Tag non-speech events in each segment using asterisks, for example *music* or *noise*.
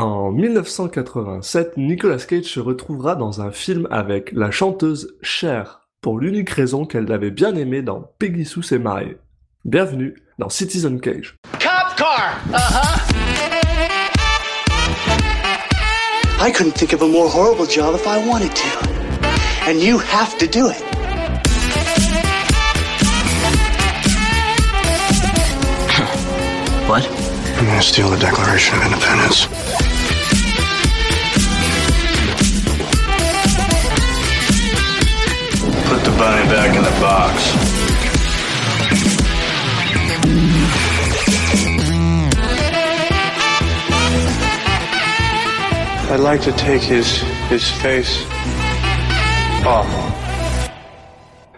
En 1987, Nicolas Cage se retrouvera dans un film avec la chanteuse Cher, pour l'unique raison qu'elle l'avait bien aimé dans Peggy Sue s'est mariée. Bienvenue dans Citizen Cage. Cop car! Uh-huh. I couldn't think of a more horrible job if I wanted to. And you have to do it. What? I'm gonna steal the Declaration of Independence. Bunny back in the box. I'd like to take his his face off.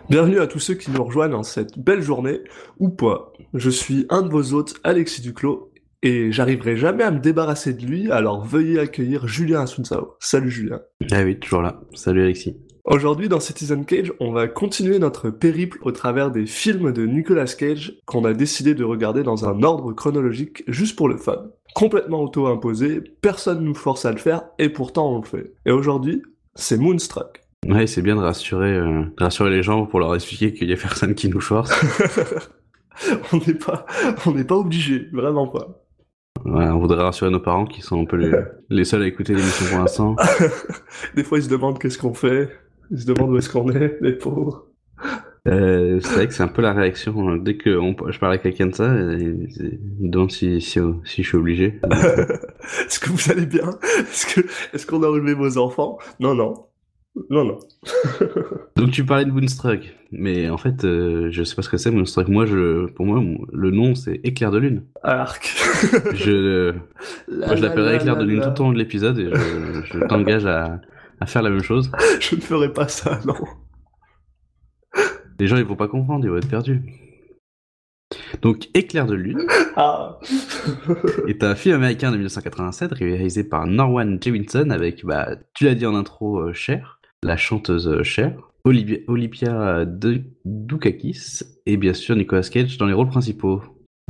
Bienvenue à tous ceux qui nous rejoignent en cette belle journée, ou pas. Je suis un de vos hôtes, Alexis Duclos, et j'arriverai jamais à me débarrasser de lui, alors veuillez accueillir Julien Asunsao. Salut Julien. Ah oui, toujours là. Salut Alexis. Aujourd'hui dans Citizen Cage, on va continuer notre périple au travers des films de Nicolas Cage qu'on a décidé de regarder dans un ordre chronologique juste pour le fun. Complètement auto-imposé, personne nous force à le faire, et pourtant on le fait. Et aujourd'hui, c'est Moonstruck. Ouais, c'est bien de rassurer, euh, de rassurer les gens pour leur expliquer qu'il y a personne qui nous force. *laughs* on n'est pas, on n'est pas obligé, vraiment pas. Ouais, on voudrait rassurer nos parents qui sont un peu les, *laughs* les seuls à écouter l'émission pour l'instant. *laughs* Des fois ils se demandent qu'est-ce qu'on fait, ils se demandent où est-ce qu'on est, les pauvres. Euh, c'est vrai que c'est un peu la réaction. hein. Dès que on- je parle à quelqu'un de ça, euh, ils ils demandent si, si, si je suis obligé. *laughs* est-ce que vous allez bien? Est-ce qu'on a relevé vos enfants? Non, non. Non, non. *laughs* Donc tu parlais de Moonstruck, mais en fait, euh, je sais pas ce que c'est Moonstruck. Moi, je, pour moi, le nom c'est Éclair de lune. Arc. Je, *laughs* moi, je l'appellerai Éclair de lune tout au long de l'épisode et je, je t'engage à, à faire la même chose. *laughs* Je ne ferai pas ça, non. Les gens ils vont pas comprendre, ils vont être perdus. Donc Éclair de lune Ah. *laughs* est un film américain de 1987 réalisé par Norman Jewison avec, bah, tu l'as dit en intro, euh, Cher, la chanteuse euh, Cher, Olivia, Olivia De- Dukakis et bien sûr Nicolas Cage dans les rôles principaux.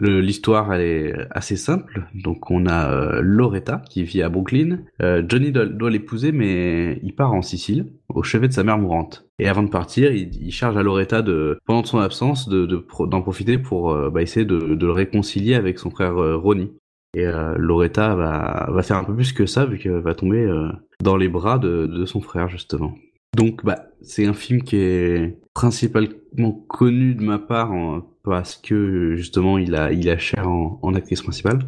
L'histoire elle est assez simple, donc on a euh, Loretta qui vit à Brooklyn. Euh, Johnny doit, doit l'épouser mais il part en Sicile au chevet de sa mère mourante. Et avant de partir, il, il charge à Loretta de, pendant son absence, de, de pro- d'en profiter pour euh, bah, essayer de, de le réconcilier avec son frère euh, Ronnie. Et euh, Loretta va, va faire un peu plus que ça vu qu'elle va tomber dans les bras de, de son frère justement. Donc bah c'est un film qui est principalement connu de ma part parce que justement il a il a cher en, en actrice principale.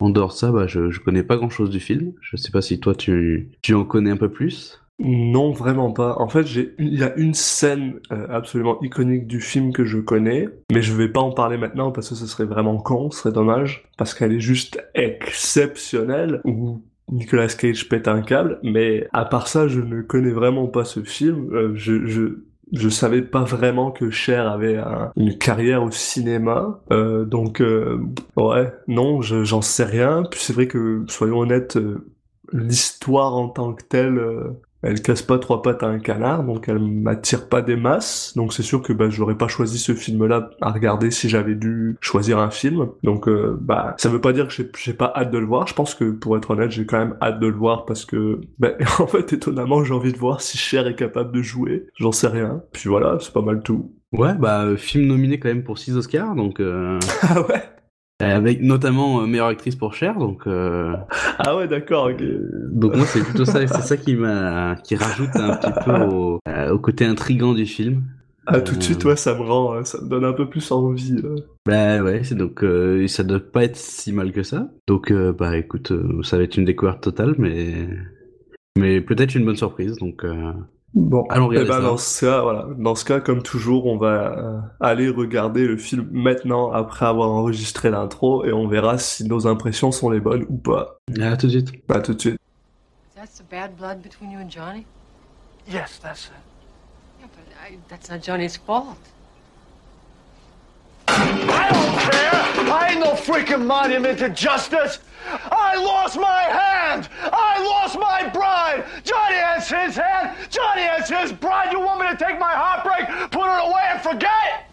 En dehors de ça, bah je, je connais pas grand chose du film. Je sais pas si toi tu, tu en connais un peu plus. Non, vraiment pas. En fait, il y a une scène euh, absolument iconique du film que je connais, mais je vais pas en parler maintenant parce que ce serait vraiment con, ce serait dommage, parce qu'elle est juste exceptionnelle, où Nicolas Cage pète un câble, mais à part ça, je ne connais vraiment pas ce film. Euh, je, je, je savais pas vraiment que Cher avait un- une carrière au cinéma, euh, donc euh, ouais, non, je- j'en sais rien. Puis c'est vrai que, soyons honnêtes, euh, l'histoire en tant que telle, euh, elle casse pas trois pattes à un canard, donc elle m'attire pas des masses. Donc c'est sûr que bah, j'aurais pas choisi ce film-là à regarder si j'avais dû choisir un film. Donc euh, bah ça veut pas dire que j'ai- pas hâte de le voir. Je pense que pour être honnête, j'ai quand même hâte de le voir parce que bah, *laughs* en fait étonnamment j'ai envie de voir si Cher est capable de jouer. J'en sais rien. Puis voilà, c'est pas mal tout. Ouais, bah euh, film nominé quand même pour 6 Oscars, donc euh, *laughs* Ah ouais? Avec notamment euh, meilleure actrice pour Cher, donc euh, *laughs* Ah ouais, d'accord. donc moi c'est plutôt ça, c'est ça qui m'a qui rajoute un petit peu au, euh, au côté intrigant du film. Ah tout de Euh, suite, ouais, ça me rend, euh, ça me donne un peu plus envie. euh. Bah ouais, c'est donc euh, ça doit pas être si mal que ça. Donc euh, bah écoute, euh, ça va être une découverte totale, mais mais peut-être une bonne surprise. Donc euh, Bon, Allons regarder eh ben, ça. dans ce cas, voilà, dans ce cas, comme toujours, on va euh, aller regarder le film maintenant après avoir enregistré l'intro et on verra si nos impressions sont les bonnes ou pas. à tout de suite. Bah tout de suite. That's the bad blood between you and Johnny? Yes, that's it. Yeah, but I, that's not Johnny's fault. I don't care! I ain't no freaking monument to justice! I lost my hand! I lost my bride! Johnny has his hand! Johnny has his bride! You want me to take my heartbreak, put it away, and forget?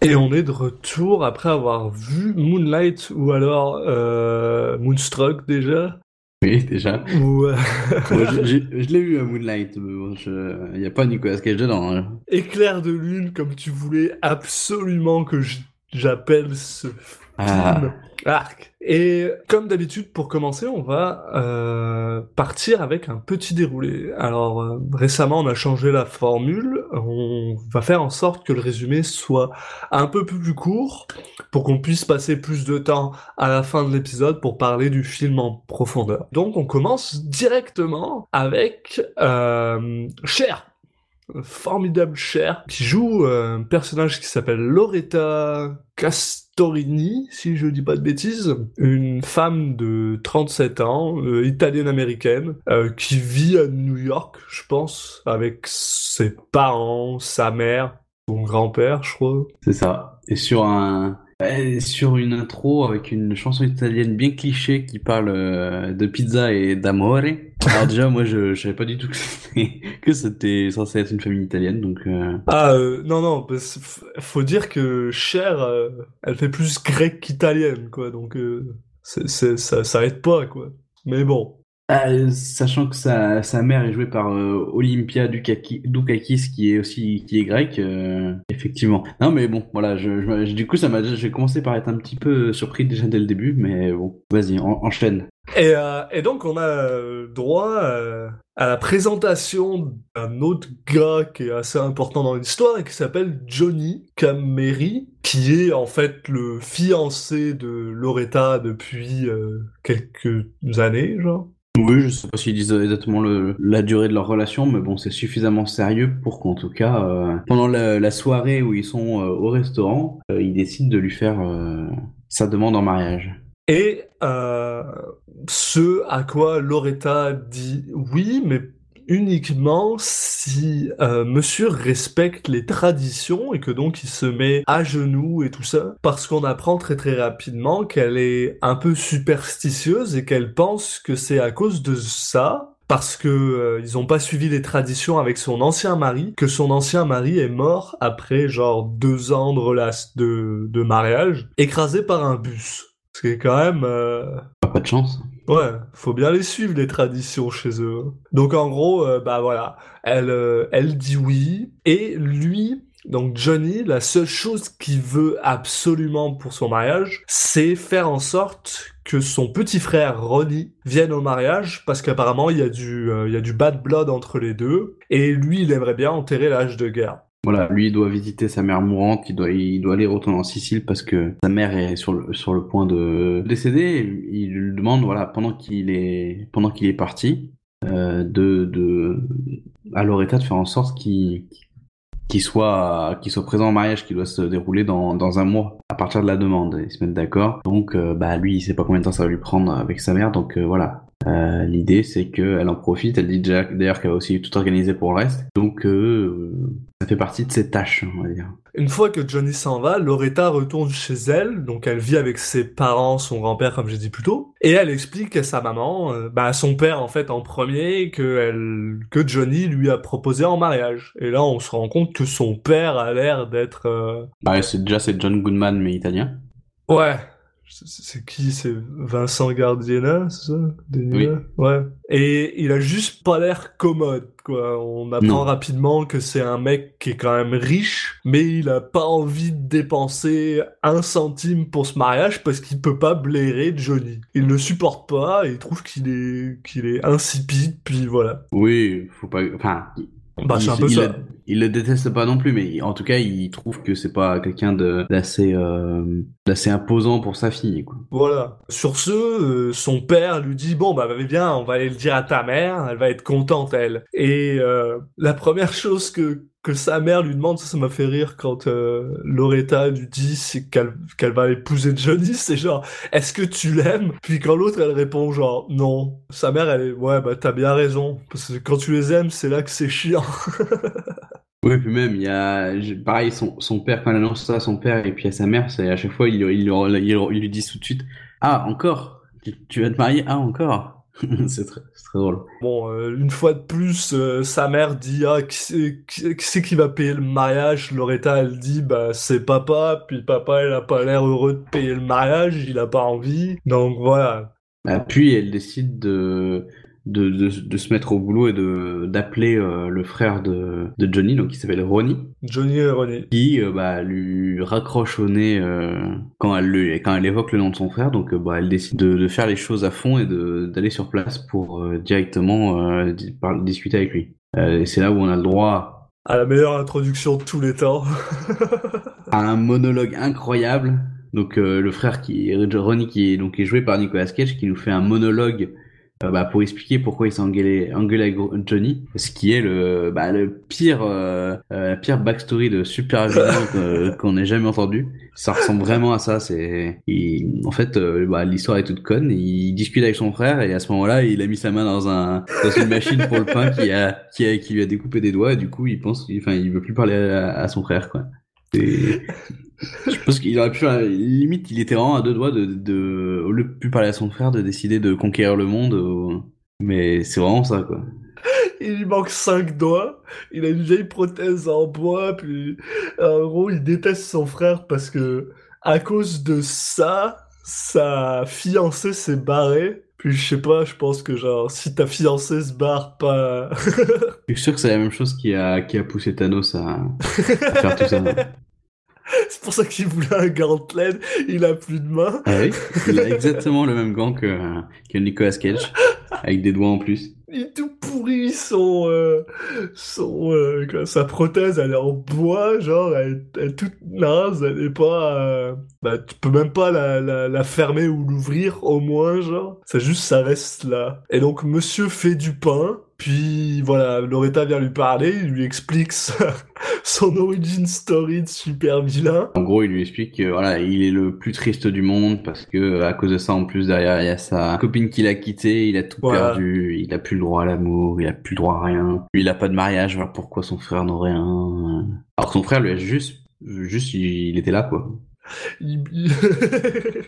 Et on est de retour après avoir vu Moonlight ou alors euh, Moonstruck déjà. Oui, déjà. Euh, *laughs* Moi, je je- je l'ai vu à Moonlight, mais bon, je- il n'y a pas Nicolas Cage dedans. hein. Éclair de lune, comme tu voulais absolument que j- j'appelle ce film. Ah. Arc. Et comme d'habitude, pour commencer, on va euh, partir avec un petit déroulé. Alors euh, récemment, on a changé la formule. On va faire en sorte que le résumé soit un peu plus court pour qu'on puisse passer plus de temps à la fin de l'épisode pour parler du film en profondeur. Donc on commence directement avec euh, Cher. Formidable Cher, qui joue euh, un personnage qui s'appelle Loretta Castorini, si je dis pas de bêtises, une femme de 37 ans, euh, italienne-américaine, euh, qui vit à New York, je pense, avec ses parents, sa mère, son grand-père, je crois. C'est ça. Et sur un, ouais, sur une intro avec une chanson italienne bien cliché qui parle euh, de pizza et d'amore. Alors déjà, moi, je, je savais pas du tout que c'était, *laughs* censé être une famille italienne, donc. euh, Ah euh, non non, f- faut dire que Cher, euh, elle fait plus grec qu'italienne quoi, donc euh, c'est, c'est- ça ça aide pas quoi. Mais bon, euh, sachant que sa, sa mère est jouée par euh, Olympia Dukaki- Dukakis, qui est aussi qui est grec, euh, effectivement. Non, mais bon, voilà. Je, je- du coup, ça m'a, j'ai commencé par être un petit peu surpris déjà dès le début, mais bon, vas-y, en- enchaîne. Et, euh, et donc on a euh, droit euh, à la présentation d'un autre gars qui est assez important dans l'histoire et qui s'appelle Johnny Cameri, qui est en fait le fiancé de Loretta depuis euh, quelques années, genre. Oui, je sais pas s'ils disent exactement la durée de leur relation, mais bon, c'est suffisamment sérieux pour qu'en tout cas, euh, pendant la, soirée où ils sont euh, au restaurant, euh, ils décident de lui faire sa demande en mariage. Et ce à quoi Loretta dit oui, mais uniquement si euh, monsieur respecte les traditions et que donc il se met à genoux et tout ça, parce qu'on apprend très très rapidement qu'elle est un peu superstitieuse et qu'elle pense que c'est à cause de ça parce que euh, ils ont pas suivi les traditions avec son ancien mari, que son ancien mari est mort après genre deux ans de relation de, de mariage, écrasé par un bus. Ce qui est quand même euh, pas de chance. Ouais, faut bien les suivre les traditions chez eux. Donc en gros, euh, bah voilà, elle, euh, elle dit oui et lui, donc Johnny, la seule chose qu'il veut absolument pour son mariage, c'est faire en sorte que son petit frère Ronnie vienne au mariage parce qu'apparemment il y a du, euh, il y a du bad blood entre les deux et lui il aimerait bien enterrer l'âge de guerre. Voilà, lui il doit visiter sa mère mourante, il doit, il doit aller retourner en Sicile parce que sa mère est sur le, sur le point de décéder. Il lui demande, voilà, pendant qu'il est, pendant qu'il est parti, euh, de, de, à Loretta de faire en sorte qu'il, qu'il soit, qu'il soit présent au mariage qui doit se dérouler dans, dans un mois à partir de la demande. Ils se mettent d'accord. Donc, euh, bah, lui, il sait pas combien de temps ça va lui prendre avec sa mère. Donc, euh, voilà. Euh, L'idée, c'est qu'elle en profite. Elle dit déjà d'ailleurs qu'elle va aussi tout organiser pour le reste. Donc, euh, ça fait partie de ses tâches, on va dire. Une fois que Johnny s'en va, Loretta retourne chez elle, donc elle vit avec ses parents, son grand-père comme j'ai dit plus tôt, et elle explique à sa maman, euh, bah à son père en fait en premier, que elle, que Johnny lui a proposé en mariage. Et là on se rend compte que son père a l'air d'être, Bah, c'est déjà c'est John Goodman mais italien. ouais, c'est qui? C'est Vincent Gardiena, c'est ça? Deniena Ouais. Et il a juste pas l'air commode, quoi. On apprend Non. rapidement que c'est un mec qui est quand même riche, mais il a pas envie de dépenser un centime pour ce mariage parce qu'il peut pas blairer Johnny. Il le supporte pas et il trouve qu'il est qu'il est insipide, puis voilà. Oui, faut pas. Enfin, Bah c'est un peu il ça. Il le déteste pas non plus, mais en tout cas, il trouve que c'est pas quelqu'un d'assez euh, imposant pour sa fille, quoi. Voilà. Sur ce, euh, son père lui dit bon bah viens, on va aller le dire à ta mère, elle va être contente elle. Et euh, la première chose que que sa mère lui demande, ça m'a fait rire quand euh, Loretta lui dit qu'elle qu'elle va épouser Johnny, *laughs* c'est genre est-ce que tu l'aimes? Puis quand l'autre elle répond genre non. Sa mère elle est ouais bah t'as bien raison parce que quand tu les aimes c'est là que c'est chiant. *laughs* Oui, puis même, il y a, pareil, son, son père, quand elle annonce ça à son père et puis à sa mère, c'est à chaque fois, il, il, il, il, il lui dit tout de suite, ah, encore? Tu, tu vas te marier? Ah, encore? *laughs* c'est très, très drôle. Bon, euh, une fois de plus, euh, sa mère dit ah qui c'est qui, qui c'est qui va payer le mariage? Loretta elle dit bah c'est papa puis papa il a pas l'air heureux de payer le mariage il a pas envie donc voilà Ah, Puis elle décide de, de, de, de se mettre au boulot et de d'appeler euh, le frère de, de Johnny, donc qui s'appelle Ronnie, Johnny et Ronnie. qui euh, bah, lui raccroche au nez euh, quand, elle le, quand elle évoque le nom de son frère. Donc bah, elle décide de, de faire les choses à fond et d'aller sur place pour directement par- discuter avec lui. Et c'est là où on a le droit À la meilleure introduction de tous les temps. *laughs* à un monologue incroyable. Donc le frère qui Ronnie qui est donc est joué par Nicolas Cage qui nous fait un monologue euh, bah, pour expliquer pourquoi il s'est engueulé, engueulé avec Johnny, ce qui est le bah, le pire euh, euh, la pire backstory de super *laughs* qu'on ait jamais entendu. Ça ressemble vraiment à ça. C'est il- en fait euh, bah, l'histoire est toute conne. Il discute avec son frère et à ce moment-là il a mis sa main dans un dans une machine pour le pain qui a qui a qui lui a découpé des doigts et du coup il pense enfin il veut plus parler à, à son frère quoi. Je pense qu'il aurait pu limite, il était vraiment à deux doigts de, de, au lieu de plus parler à son frère, de décider de conquérir le monde. ou- Mais c'est vraiment ça, quoi. Il lui manque cinq doigts, il a une vieille prothèse en bois, puis en gros il déteste son frère parce que à cause de ça, sa fiancée s'est barrée. Puis je sais pas, je pense que genre si ta fiancée se barre pas... *laughs* Je suis sûr que c'est la même chose qui a, qui a poussé Thanos à, à faire tout ça. *laughs* *laughs* C'est pour ça qu'il voulait un gantelet, il a plus de mains. Ah oui Il a *laughs* exactement le même gant que, que Nicolas Cage, avec des doigts en plus. Il est tout pourri, son... euh, son euh, quoi, sa prothèse, elle est en bois, genre, elle, elle est toute naze, elle est pas... euh, bah, tu peux même pas la, la, la fermer ou l'ouvrir, au moins, genre. C'est juste, ça reste là. Et donc, monsieur fait du pain, puis voilà, Loretta vient lui parler, il lui explique sa- *laughs* son origin story de super vilain. En gros, il lui explique que voilà, il est le plus triste du monde parce que à cause de ça, en plus derrière, il y a sa copine qui l'a quitté, il a tout Voilà. perdu, il a plus le droit à l'amour, il a plus le droit à rien. Lui, il a pas de mariage, voilà pourquoi son frère n'aurait un. Alors que son frère lui a juste, juste, il, était là quoi. Il-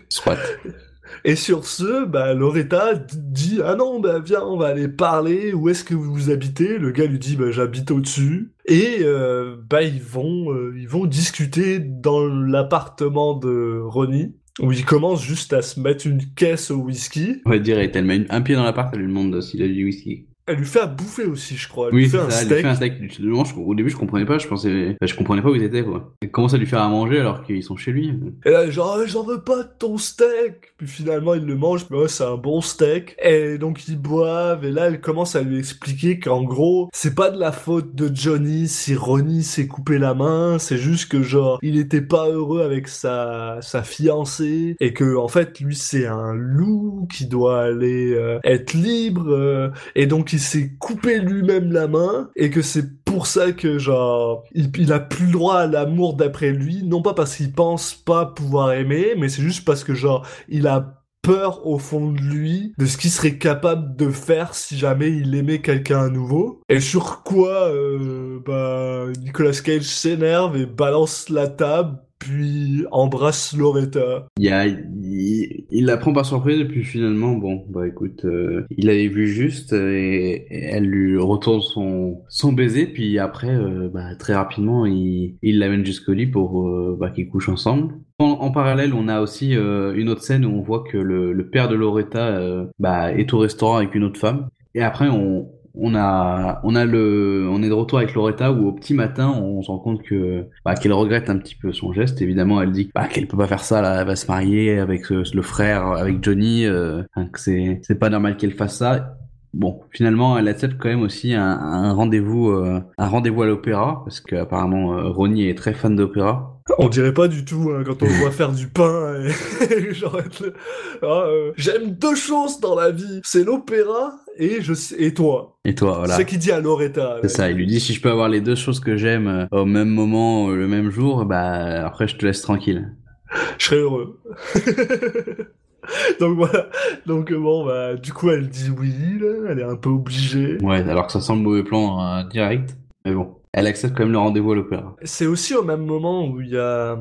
Soit. *laughs* Et sur ce, bah, Loretta dit Ah non, bah viens, on va aller parler. Où est-ce que vous habitez? Le gars lui dit Bah j'habite au-dessus. Et euh, bah ils vont, euh, ils vont discuter dans l'appartement de Ronnie, où il commence juste à se mettre une caisse au whisky. On va dire, elle met un pied dans l'appart, elle lui demande s'il a du whisky. Elle lui fait à bouffer aussi, je crois. Elle Oui, lui fait un ça, elle lui steak. fait un steak. Je- au début, je comprenais pas, je pensais, enfin, je comprenais pas où ils étaient, quoi. Elle commence à lui faire à manger alors qu'ils sont chez lui? Et là, genre, Ah, j'en veux pas de ton steak. Puis finalement, il le mange. Mais ouais, c'est un bon steak. Et donc, ils boivent. Et là, elle commence à lui expliquer qu'en gros, c'est pas de la faute de Johnny si Ronnie s'est coupé la main. C'est juste que, genre, il était pas heureux avec sa, sa fiancée. Et que, en fait, lui, c'est un loup qui doit aller euh, être libre. euh, et donc, il s'est coupé lui-même la main. Et que c'est pour ça que, genre, il, il a plus le droit à l'amour d'après lui. Non pas parce qu'il pense pas pouvoir aimer, mais c'est juste parce que, genre, il a peur au fond de lui de ce qu'il serait capable de faire si jamais il aimait quelqu'un à nouveau. Et sur quoi, euh, bah, Nicolas Cage s'énerve et balance la table, puis embrasse Loretta. Il, a, la prend par surprise et puis finalement, bon, bah écoute, euh, il avait vu juste et, elle lui retourne son, son baiser, puis après, euh, bah, très rapidement, il, l'amène jusqu'au lit pour euh, bah, qu'ils couchent ensemble. En, parallèle, on a aussi une autre scène où on voit que le, le père de Loretta bah, est au restaurant avec une autre femme. Et après, on, on a, on a le, on est de retour avec Loretta où au petit matin, on se rend compte que, bah, qu'elle regrette un petit peu son geste. Évidemment, elle dit bah, qu'elle peut pas faire ça, là, elle va se marier avec euh, le frère, avec Johnny, euh, que c'est, c'est pas normal qu'elle fasse ça. Bon, finalement, elle accepte quand même aussi un, un rendez-vous, euh, un rendez-vous à l'opéra parce qu'apparemment euh, Ronnie est très fan d'opéra. On dirait pas du tout hein, quand on le voit faire du pain. Et... *laughs* genre être le- Ah, euh, J'aime deux choses dans la vie, c'est l'opéra et je et toi. Et toi, voilà. C'est ce qu'il dit à Loretta. C'est ça, il lui dit si je peux avoir les deux choses que j'aime euh, au même moment, euh, le même jour, bah après je te laisse tranquille. Je serais heureux. *laughs* Donc voilà. Donc euh, bon bah du coup elle dit oui là, elle est un peu obligée. Ouais, alors que ça sent le mauvais plan euh, direct, mais bon. Elle accepte quand même le rendez-vous à l'opéra. C'est aussi au même moment où il y a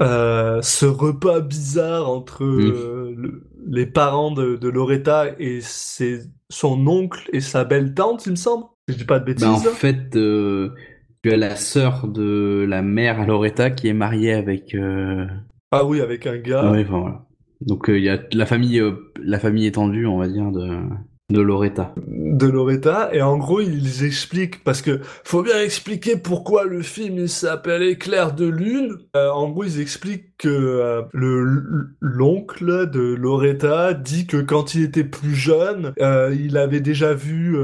euh, ce repas bizarre entre euh, le- les parents de, de Loretta et ses, son oncle et sa belle-tante, il me semble. Je dis pas de bêtises. Bah, en là. fait, euh, tu as la sœur de la mère Loretta qui est mariée avec... Euh... Ah oui, avec un gars. ouais, enfin, voilà. Donc euh, il y a la famille, euh, la famille étendue, on va dire, de, de Loretta. de Loretta et en gros ils expliquent parce que faut bien expliquer pourquoi le film il s'appelle Éclair de lune. Euh, en gros ils expliquent que euh, le l'oncle de Loretta dit que quand il était plus jeune euh, il avait déjà vu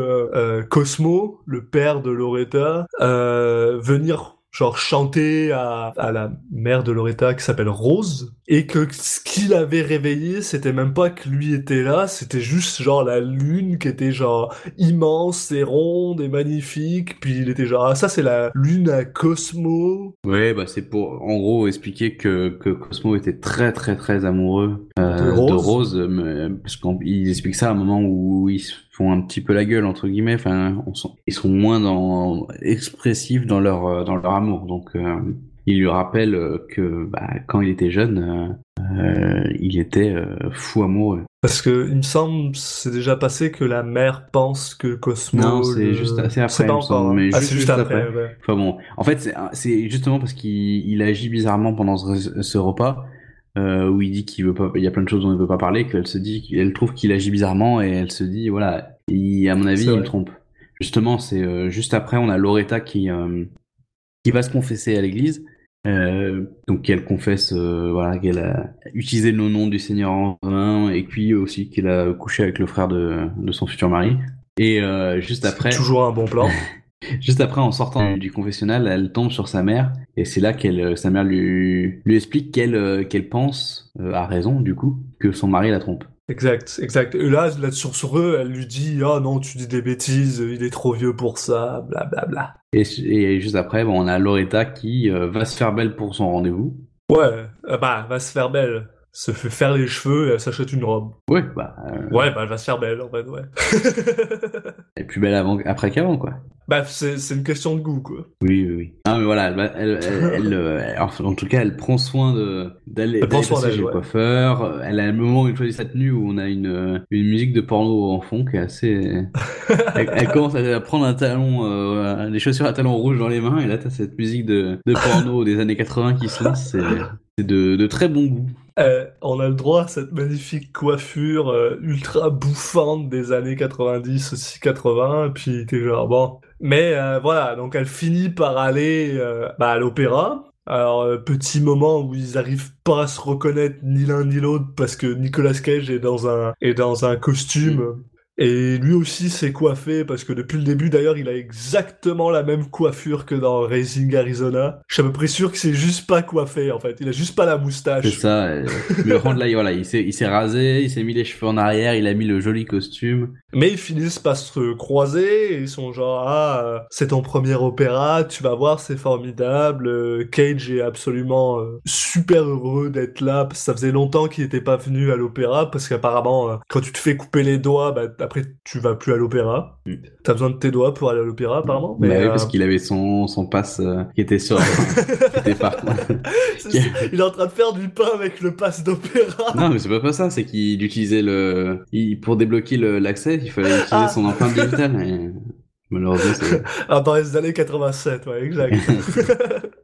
Cosmo, le père de Loretta, venir genre chanter à, à la mère de Loretta qui s'appelle Rose et que ce qui l'avait réveillé c'était même pas que lui était là c'était juste genre la lune qui était genre immense et ronde et magnifique puis il était genre ah ça c'est la lune à Cosmo Ouais, bah c'est pour en gros expliquer que, que Cosmo était très très très amoureux euh, De de Rose. Mais- parce qu'ils expliquent ça à un moment où ils se font un petit peu la gueule entre guillemets. Enfin, on ils sont moins dans expressifs dans leur euh, dans leur amour. Donc euh, il lui rappelle euh, que bah, quand il était jeune, euh, euh, il était euh, fou amoureux. parce que il me semble c'est déjà passé que la mère pense que Cosmo Non, c'est le- juste assez après, c'est pas encore hein. mais ah juste- juste juste après, après. ouais. Enfin bon, en fait, c'est justement parce qu'il il agit bizarrement pendant ce, ce repas euh, où il dit qu'il veut pas, il y a plein de choses dont il veut pas parler, qu'elle se dit, qu'elle trouve qu'il agit bizarrement et elle se dit, voilà, il- à mon avis, il me trompe. Justement, c'est juste après, on a Loretta qui qui va se confesser à l'église. Euh, donc elle confesse euh, voilà qu'elle a utilisé le nom du Seigneur en vain et puis aussi qu'elle a couché avec le frère de, de son futur mari. Et euh, juste après, toujours un bon plan *laughs* Juste après, en sortant du confessionnal, elle tombe sur sa mère et c'est là qu'elle, sa mère lui, lui explique qu'elle, qu'elle pense, euh, à raison du coup, que son mari la trompe. Exact, exact. Et là, là sur, sur eux, elle lui dit Ah non, tu dis des bêtises, il est trop vieux pour ça, bla bla bla. Et, et juste après, bon, on a Loretta qui euh, va se faire belle pour son rendez-vous. Ouais, euh, bah, va se faire belle. Se fait faire les cheveux et elle s'achète une robe. Ouais, bah, euh, Ouais, bah, elle va se faire belle, en fait, ouais. *laughs* elle est plus belle avant, après qu'avant, quoi. Bah, c'est, une question de goût, quoi. Oui, oui, oui. Ah, mais voilà, elle, va- elle, elle, *laughs* elle, euh, en tout cas, elle prend soin de d'aller chez le coiffeur. Elle a un moment où elle choisit sa tenue où on a une euh, une musique de porno en fond qui est assez. *laughs* elle, commence à prendre un talon, euh, des chaussures à talons rouges dans les mains et là t'as cette musique de de porno des années 80 qui se lance. C'est c'est de de très bon goût. Euh, on a le droit à cette magnifique coiffure euh, ultra bouffante des années 90, aussi 80, et puis t'es genre bon. Mais euh, voilà, donc elle finit par aller euh, bah, à l'opéra. Alors, euh, petit moment où ils arrivent pas à se reconnaître ni l'un ni l'autre parce que Nicolas Cage est dans un, est dans un costume. Et lui aussi s'est coiffé parce que depuis le début d'ailleurs il a exactement la même coiffure que dans Racing Arizona. Je suis à peu près sûr que c'est juste pas coiffé en fait. Il a juste pas la moustache. C'est ça. euh, mais par là, il- voilà, il s'est rasé, il s'est mis les cheveux en arrière, il a mis le joli costume. Mais ils finissent par se croiser et ils sont genre ah c'est ton premier opéra, tu vas voir c'est formidable. Euh, Cage est absolument euh, super heureux d'être là parce que ça faisait longtemps qu'il était pas venu à l'opéra parce qu'apparemment euh, quand tu te fais couper les doigts bah après tu vas plus à l'opéra. Mm. T'as besoin de tes doigts pour aller à l'opéra apparemment. Mais Mais oui, euh, parce qu'il avait son son passe euh, qui était sur *laughs* qui était par *laughs* c'est- c'est- il est en train de faire du pain avec le pass d'opéra. Non, mais c'est pas pas ça, c'est qu'il utilisait le. il- pour débloquer l'accès, il fallait utiliser Ah. son empreinte digitale. Et... Malheureusement, c'est. Ah, dans les années 87, ouais, exact. *laughs*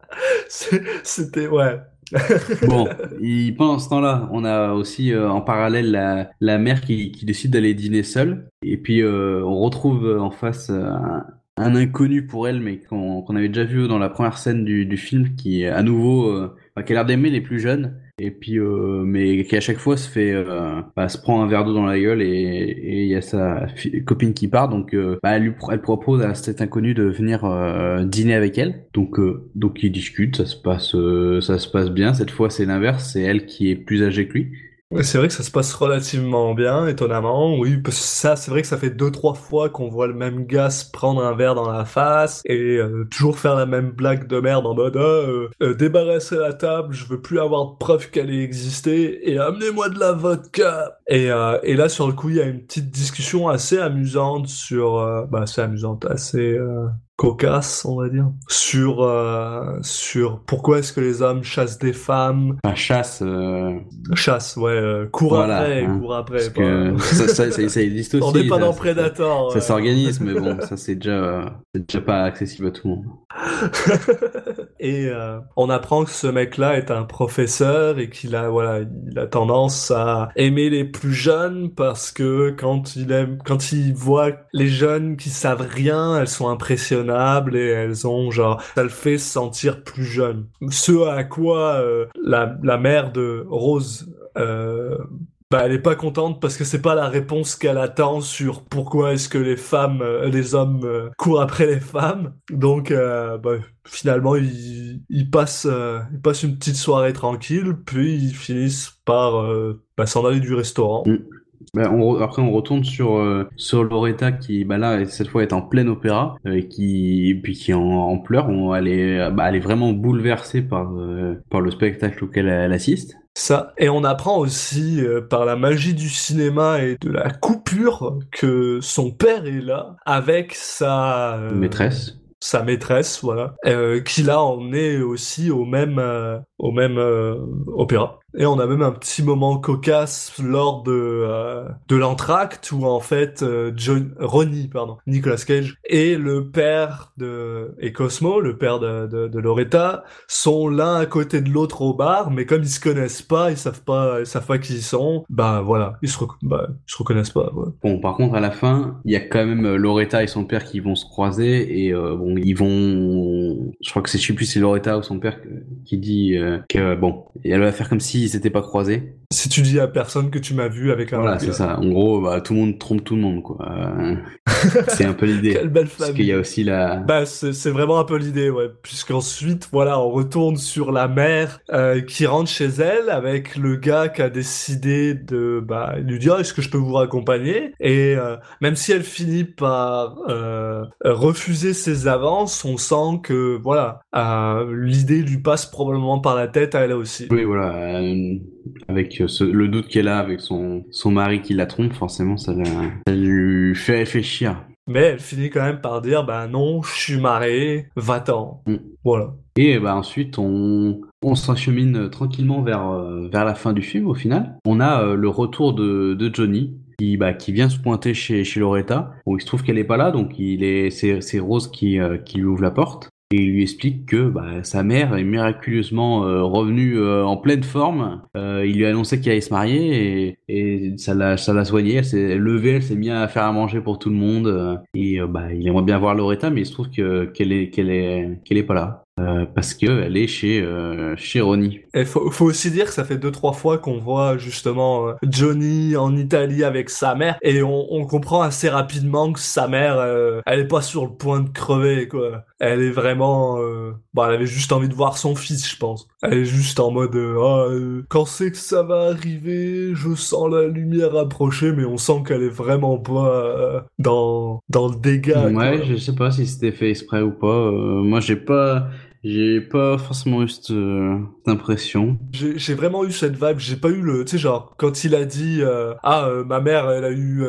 C'était, ouais. *laughs* Bon, il- pendant ce temps-là, on a aussi euh, en parallèle la, la mère qui, qui décide d'aller dîner seule. Et puis euh, on retrouve euh, en face un, inconnu pour elle, mais qu'on avait déjà vu dans la première scène du, du film, qui à nouveau, enfin, qui a l'air d'aimer les plus jeunes. Et puis, euh, mais qui à chaque fois se fait, euh, bah, se prend un verre d'eau dans la gueule et il y a sa copine qui part. Donc, euh, bah, elle lui elle propose à cet inconnu de venir euh, dîner avec elle. Donc, euh, donc ils discutent, ça se passe, ça se passe bien. Cette fois, c'est l'inverse, c'est elle qui est plus âgée que lui. C'est vrai que ça se passe relativement bien, étonnamment. Oui, ça, c'est vrai que ça fait deux, trois fois qu'on voit le même gars se prendre un verre dans la face et euh, toujours faire la même blague de merde en mode ah, euh, euh, débarrasser la table, je veux plus avoir de preuve qu'elle ait existé et amenez-moi de la vodka. Et, euh, et là, sur le coup, il y a une petite discussion assez amusante sur, euh, bah, assez amusante, assez euh, cocasse, on va dire, sur euh, sur pourquoi est-ce que les hommes chassent des femmes, Enfin, chasse. euh, chassent, ouais, euh, Voilà, après, hein. après. parce que *laughs* ça, ça, ça, ça existe aussi. on n'est pas dans Predator. Ça s'organise, mais bon, *laughs* ça c'est déjà, c'est déjà pas accessible à tout le monde. *laughs* et euh, on apprend que ce mec-là est un professeur et qu'il a voilà, il a tendance à aimer les plus jeunes parce que quand il aime, quand il voit les jeunes qui savent rien, elles sont et elles ont genre, ça le fait se sentir plus jeune. Ce à quoi euh, la la mère de Rose euh, bah, elle est pas contente parce que c'est pas la réponse qu'elle attend sur pourquoi est-ce que les femmes, euh, les hommes courent après les femmes. Donc, bah, finalement, ils, passent, ils passent une petite soirée tranquille, puis ils finissent par bah, s'en aller du restaurant. Bah, on re- après, on retourne sur euh, sur Loretta qui, bah là, cette fois, est en plein opéra, euh, et qui puis qui est en, en pleurs. On, elle est, bah, elle est vraiment bouleversée par euh, par le spectacle auquel elle assiste. Ça. Et on apprend aussi euh, par la magie du cinéma et de la coupure que son père est là avec sa euh, Maîtresse. sa maîtresse, voilà, euh, qui l'a emmené aussi au même euh, au même euh, opéra. Et on a même un petit moment cocasse lors de euh, de l'entracte où en fait euh, John Ronnie pardon Nicolas Cage et le père de et Cosmo le père de, de, de Loretta sont l'un à côté de l'autre au bar mais comme ils se connaissent pas ils savent pas ils savent pas qui ils sont bah voilà ils se bah, se reconnaissent pas. Bon, par contre, à la fin, il y a quand même euh, Loretta et son père qui vont se croiser et euh, bon, ils vont. Je crois que c'est, je sais plus, c'est Loretta ou son père qui dit que bon, elle va faire comme s'ils s'étaient pas croisés. si tu dis à personne que tu m'as vu avec un Voilà, c'est ça. En gros, bah, tout le monde trompe tout le monde, quoi. Euh, *laughs* c'est un peu l'idée. quelle belle Parce famille qu'il y a aussi la. Bah, c'est vraiment un peu l'idée, ouais. Puisqu'ensuite, voilà, on retourne sur la mère euh, qui rentre chez elle avec le gars qui a décidé de bah, lui dire est-ce que je peux vous raccompagner? Et euh, même si elle finit par euh, refuser ses avances, on sent que voilà, euh, l'idée lui passe probablement par la tête à elle aussi. Oui, voilà. Euh, avec euh, ce- le doute qu'elle a avec son, son mari qui la trompe, forcément, ça, la- ça lui fait réfléchir. Mais elle finit quand même par dire bah non, je suis mariée, va-t'en. Mm. Voilà. Et bah ensuite, on, on s'achemine tranquillement vers, euh, vers la fin du film, au final. On a euh, le retour de, de Johnny, qui, bah, qui vient se pointer chez, chez Loretta. Bon, il se trouve qu'elle est pas là, donc il est, c'est, c'est Rose qui, euh, qui lui ouvre la porte. Et il lui explique que bah, sa mère est miraculeusement euh, revenue euh, en pleine forme. Euh, il lui a annoncé qu'il allait se marier et, et ça l'a ça l'a soigné. Elle s'est levée, elle s'est mise à faire à manger pour tout le monde. et euh, bah, il aimerait bien voir Loretta, mais il se trouve que qu'elle est qu'elle est qu'elle est pas là. Euh, parce que elle est chez euh, chez Ronnie. Et faut, faut aussi dire que ça fait deux trois fois qu'on voit justement euh, Johnny en Italie avec sa mère et on, on comprend assez rapidement que sa mère euh, elle est pas sur le point de crever quoi. Elle est vraiment euh, bah elle avait juste envie de voir son fils je pense. Elle est juste en mode euh, quand c'est que ça va arriver, je sens la lumière approcher mais on sent qu'elle est vraiment pas dans dans le dégât. ouais, quoi. je sais pas si c'était fait exprès ou pas. Moi, j'ai pas j'ai pas forcément eu cette, euh, impression. J'ai vraiment eu cette vibe, j'ai pas eu le, tu sais genre quand il a dit euh, ah euh, ma mère elle a eu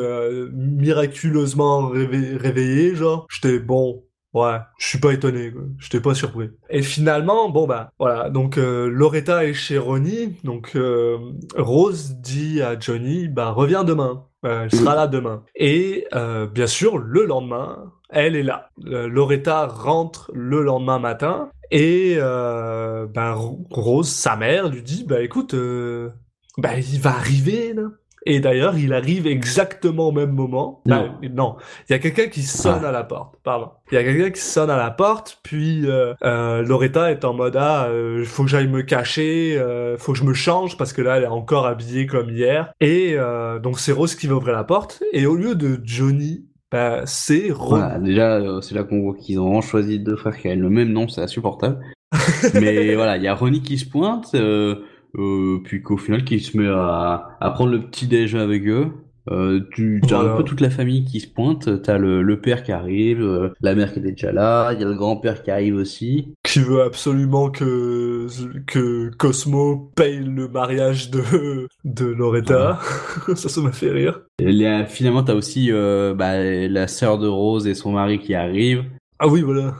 miraculeusement réve- réveillé genre, j'étais bon. Ouais, je suis pas étonné. J'étais pas surpris. Et finalement, bon bah voilà, donc euh, Loretta est chez Ronnie, donc euh, Rose dit à Johnny bah reviens demain, Euh, elle sera là demain. Et bien sûr le lendemain, elle est là. Loretta rentre le lendemain matin et euh, ben Ro- Rose, sa mère, lui dit bah écoute, euh, bah il va arriver là. Et d'ailleurs, il arrive exactement au même moment. Non. Bah, non, il y a quelqu'un qui sonne Ah. à la porte. Pardon. Il y a quelqu'un qui sonne à la porte, puis euh, euh, Loretta est en mode ah, euh, faut que j'aille me cacher, euh, faut que je me change parce que là, elle est encore habillée comme hier. Et euh, donc c'est Rose qui va ouvrir la porte. Et au lieu de Johnny, bah, c'est Ron. Voilà, déjà, euh, c'est là qu'on voit qu'ils ont choisi deux frères qui ont le même nom, c'est insupportable. *laughs* Mais voilà, il y a Ronnie qui se pointe, euh, euh, puis qu'au final qui se met à, à prendre le petit déj avec eux. Euh, tu as Voilà. un peu toute la famille qui se pointe, t'as le, le père qui arrive, euh, la mère qui était déjà là, il y a le grand-père qui arrive aussi. qui veut absolument que que Cosmo paye le mariage de de Loretta. *laughs* ça, ça m'a fait rire. Et finalement, t'as aussi euh, bah, la sœur de Rose et son mari qui arrivent. Ah oui, voilà.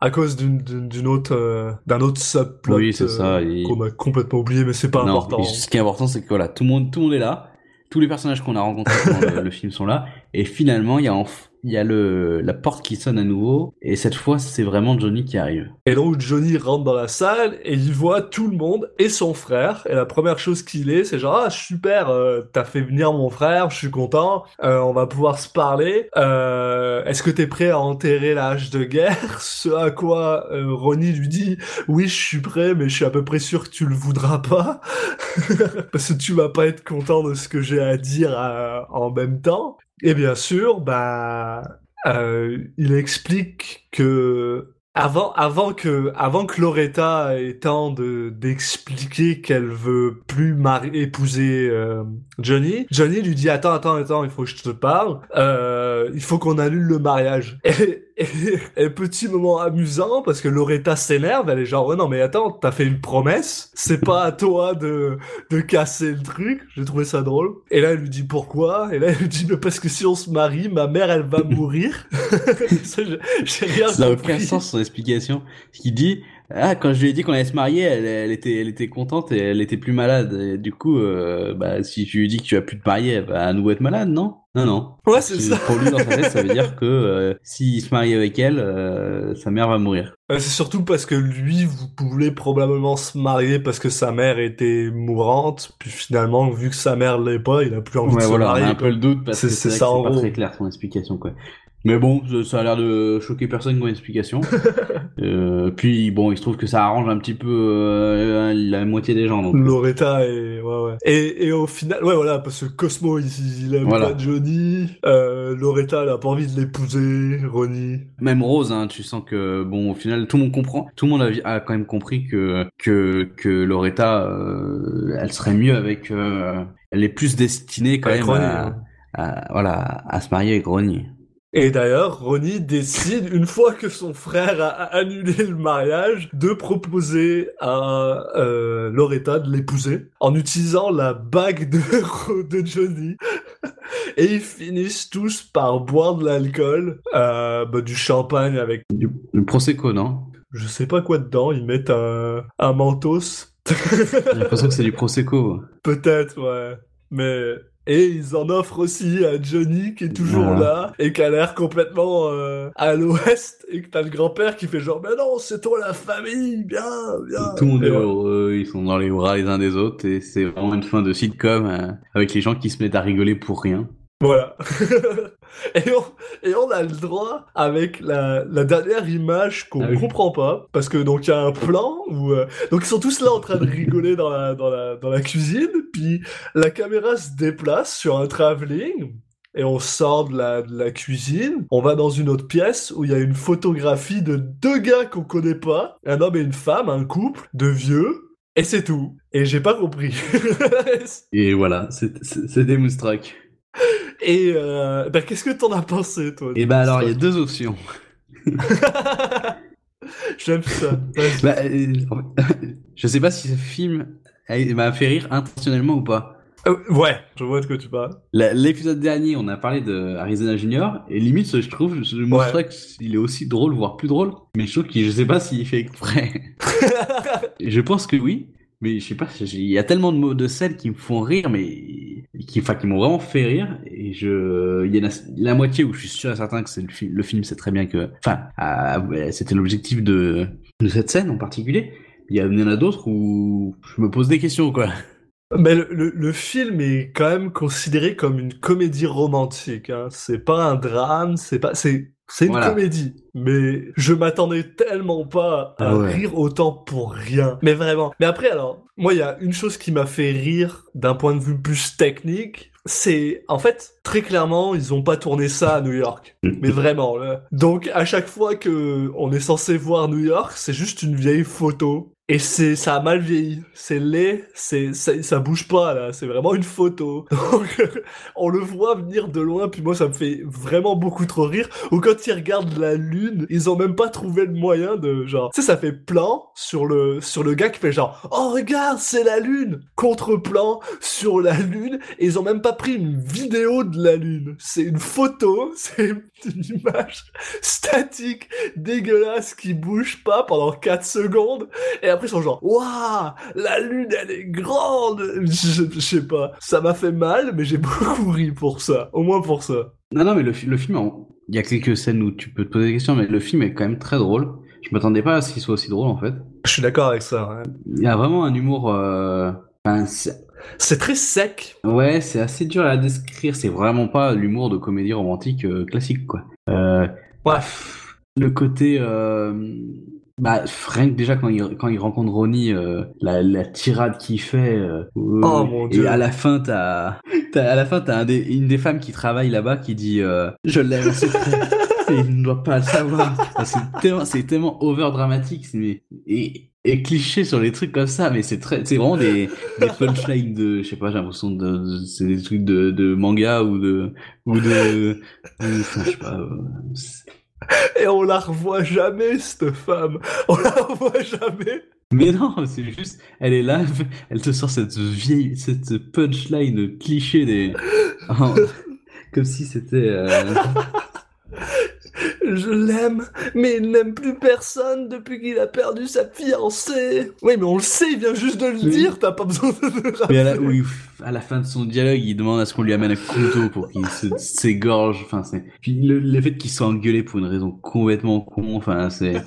À cause d'une autre euh, d'un autre subplot Oui, c'est euh, ça, et- qu'on a complètement oublié, mais c'est pas non, important. ce qui est important, c'est que voilà, tout le monde, tout le monde est là. Tous les personnages qu'on a rencontrés dans le, film sont là. Et finalement, il y a, enf- il y a le, la porte qui sonne à nouveau. Et cette fois, c'est vraiment Johnny qui arrive. Et donc Johnny rentre dans la salle et il voit tout le monde et son frère. Et la première chose qu'il est, c'est genre ah super, euh, t'as fait venir mon frère, je suis content, euh, on va pouvoir se parler. Euh, Est-ce que t'es prêt à enterrer la hache de guerre? Ce à quoi euh, Ronnie lui dit oui je suis prêt, mais je suis à peu près sûr que tu le voudras pas *laughs* parce que tu vas pas être content de ce que j'ai à dire euh, en même temps. Et bien sûr, bah euh, il explique que avant, avant que, avant que Loretta ait temps de d'expliquer qu'elle veut plus épouser euh, Johnny, Johnny lui dit attends, attends, attends, il faut que je te parle. Euh, il faut qu'on annule le mariage. *laughs* et, et petit moment amusant parce que Loretta s'énerve, elle est genre ouais non mais attends, t'as fait une promesse, c'est pas à toi de de casser le truc. J'ai trouvé ça drôle. Et là elle lui dit pourquoi? Et là elle lui dit mais parce que si on se marie, ma mère elle va mourir. *laughs* Ça, j'ai- J'ai rien Ça n'a aucun sens son explication. Ce qu'il dit, ah, quand je lui ai dit qu'on allait se marier, elle, elle était, elle était contente et elle était plus malade. Et du coup, euh, bah, si tu lui dis que tu vas plus te marier, elle va à nouveau être malade, non? Non, non. Ouais, c'est ça. Pour lui, dans sa tête, ça veut dire *laughs* que euh, s'il se marie avec elle, euh, sa mère va mourir. Euh, C'est surtout parce que lui vous voulez probablement se marier parce que sa mère était mourante, puis finalement, vu que sa mère l'est pas, il a plus envie de se voilà, on marier. a un peu le doute parce C'est- que c'est pas très clair son explication, quoi. Mais bon, ça- a l'air de choquer personne comme explication. *laughs* euh, puis bon, il se trouve que ça arrange un petit peu euh, la moitié des gens. Donc. Loretta et ouais ouais. Et, et au final, ouais voilà, parce que Cosmo il, il aime Voilà. pas Johnny, euh, Loretta elle a pas envie de l'épouser, Ronnie. Même Rose, hein, tu sens que bon, au final, tout le monde comprend. Tout le monde a, a quand même compris que que que Loretta, euh, elle serait mieux avec. euh, elle est plus destinée quand Avec même Ronnie, à, hein. à- voilà à se marier avec Ronnie. Et d'ailleurs, Ronnie décide, une fois que son frère a annulé le mariage, de proposer à euh, Loretta de l'épouser en utilisant la bague de, *laughs* de Johnny. Et ils finissent tous par boire de l'alcool, euh, bah, du champagne avec, Du, le prosecco, non? je sais pas quoi dedans, ils mettent un, un mentos. J'ai l'impression que c'est du prosecco. *laughs* Peut-être, ouais. Mais... Et ils en offrent aussi à Johnny qui est toujours là et qui a l'air complètement euh, à l'ouest et que t'as le grand-père qui fait genre mais non c'est toi la famille bien bien. Tout le monde est heureux, ils sont dans les bras les uns des autres et c'est vraiment une fin de sitcom euh, avec les gens qui se mettent à rigoler pour rien. voilà *laughs* *laughs* et on et on a le droit avec la, la dernière image qu'on Ah oui. comprend pas parce que donc il y a un plan où euh, donc ils sont tous là en train de *laughs* rigoler dans la dans la dans la cuisine puis la caméra se déplace sur un travelling et on sort de la, de la cuisine, on va dans une autre pièce où il y a une photographie de deux gars qu'on connaît pas, un homme et une femme, un couple de vieux, et c'est tout. Et j'ai pas compris. *laughs* Et voilà, c'est- c'est Moonstruck. Et euh, bah, qu'est-ce que t'en as pensé, toi Et bah alors, il y a deux options. *laughs* J'aime ça. Bah, euh, je sais pas si ce film m'a fait rire intentionnellement ou pas. Euh, ouais, je vois de quoi tu parles. L'épisode dernier, on a parlé de Arizona Junior, et limite, je trouve, je Moonstruck, il est aussi drôle, voire plus drôle. Mais je trouve qu'il, je sais pas s'il fait exprès. *laughs* je pense que oui, mais je sais pas, il y a tellement de mots de scène qui me font rire, mais qui, enfin, qui m'ont vraiment fait rire, et je, il y a la moitié où je suis sûr et certain que c'est le, film le film sait très bien que, enfin, c'était l'objectif de, de cette scène en particulier. Il y en a d'autres où je me pose des questions, quoi. Mais le, le, le film est quand même considéré comme une comédie romantique. Hein. C'est pas un drame, c'est pas, c'est, c'est une Voilà. comédie. Mais je m'attendais tellement pas à Ah ouais. rire autant pour rien. Mais vraiment. Mais après, alors, moi, il y a une chose qui m'a fait rire d'un point de vue plus technique. C'est, en fait, très clairement, ils ont pas tourné ça à New York. *laughs* Mais vraiment, là. Donc, à chaque fois que on est censé voir New York, c'est juste une vieille photo Et c'est, ça a mal vieilli. C'est laid, c'est, ça, ça bouge pas, là. C'est vraiment une photo. *laughs* Donc, on le voit venir de loin, puis moi, ça me fait vraiment beaucoup trop rire. Ou quand ils regardent la lune, ils ont même pas trouvé le moyen de, genre, tu sais, ça fait plan sur le, sur le gars qui fait genre, oh, regarde, c'est la lune! Contre-plan sur la lune, et ils ont même pas pris une vidéo de la lune. C'est une photo, *laughs* c'est une image statique, dégueulasse, qui bouge pas pendant 4 secondes, après ils sont genre, waouh, la lune elle est grande! Je, je sais pas, ça m'a fait mal, mais j'ai *laughs* beaucoup ri pour ça, au moins pour ça. Non, non, mais le, le film, il y a quelques scènes où tu peux te poser des questions, mais le film est quand même très drôle. Je m'attendais pas à ce qu'il soit aussi drôle, en fait. Je suis d'accord avec ça. Il y a vraiment un humour... euh, enfin, c'est- C'est très sec. ouais, c'est assez dur à décrire. C'est vraiment pas l'humour de comédie romantique euh, classique, quoi. Euh, Ouais. le côté... Euh, bah, rien que déjà quand il, quand il rencontre Ronnie, euh, la, la tirade qu'il fait... euh, Oh, mon et Dieu. à la fin, t'as... t'as- À la fin, t'as un des- une des femmes qui travaille là-bas qui dit euh, Je l'aime. *laughs* Et il ne doit pas le savoir. C'est tellement, c'est tellement over dramatique mais, et, et cliché sur les trucs comme ça, mais c'est très, c'est vraiment des, des punchlines de, je sais pas, j'ai l'impression de, de- c'est des trucs de, de manga ou de, ou de, de- enfin, je sais pas. Et on la revoit jamais, cette femme. On la revoit jamais. Mais non, c'est juste, elle est là, elle te sort cette vieille, cette punchline cliché des, en- comme si c'était. euh, *laughs* Je l'aime, mais il n'aime plus personne depuis qu'il a perdu sa fiancée. Oui, mais on le sait, il vient juste de le Oui. dire, t'as pas besoin de le Mais à la, oui, à la fin de son dialogue, il demande à ce qu'on lui amène un couteau pour qu'il se *laughs* s'égorge. Enfin, c'est. Puis le, le fait qu'il soit engueulé pour une raison complètement con. Enfin, c'est. *laughs*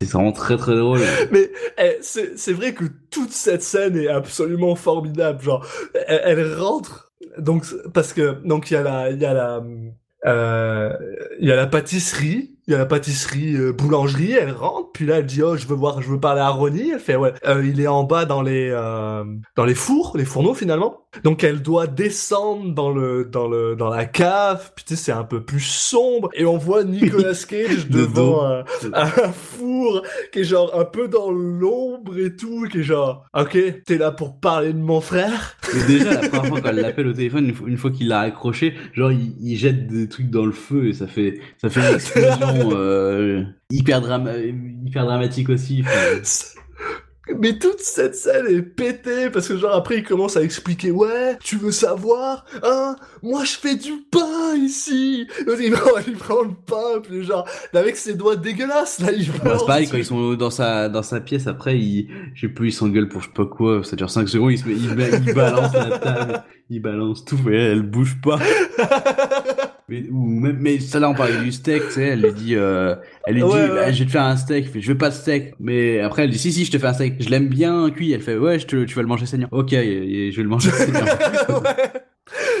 C'est vraiment très très drôle. Mais eh, c'est vrai que toute cette scène est absolument formidable. Genre, elle, elle rentre, donc parce que donc il y a la il y a la il y a la pâtisserie, il y a la pâtisserie euh, boulangerie. Elle rentre, puis là elle dit oh je veux voir, je veux parler à Ronnie. Elle fait ouais, euh, il est en bas dans les euh, dans les fours, les fourneaux finalement. Donc elle doit descendre dans le dans le dans la cave. Puis tu sais c'est un peu plus sombre et on voit Nicolas Cage *laughs* De devant un, un four qui est genre un peu dans l'ombre et tout, qui est genre, ok, t'es là pour parler de mon frère? Mais déjà, la première fois qu'elle l'appelle au téléphone, une fois, une fois qu'il l'a accroché, genre, il, il jette des trucs dans le feu et ça fait, ça fait une explosion *laughs* euh, hyper, drama hyper dramatique aussi. Enfin, *laughs* Mais toute cette scène est pétée parce que genre après il commence à expliquer ouais tu veux savoir hein moi je fais du pain ici il prend, *laughs* il prend le pain puis genre avec ses doigts dégueulasses là il Bah, c'est pareil, quand ils sont dans sa, dans sa pièce, après, il, je sais plus, ils s'engueulent pour je sais pas quoi, ça dure 5 secondes, il, se il, ba- il balance la table, il balance tout, elle, elle bouge pas. *laughs* Mais, ou même, mais ça là, on parlait du steak, tu sais, elle lui dit, euh, elle lui Ouais, dit, ouais. bah, je vais te faire un steak, fait, je veux pas de steak. Mais après, elle dit, si, si, je te fais un steak, je l'aime bien cuit, elle fait, ouais, je te, tu vas le manger saignant. Ok, et- et je vais le manger *laughs* saignant. Ouais.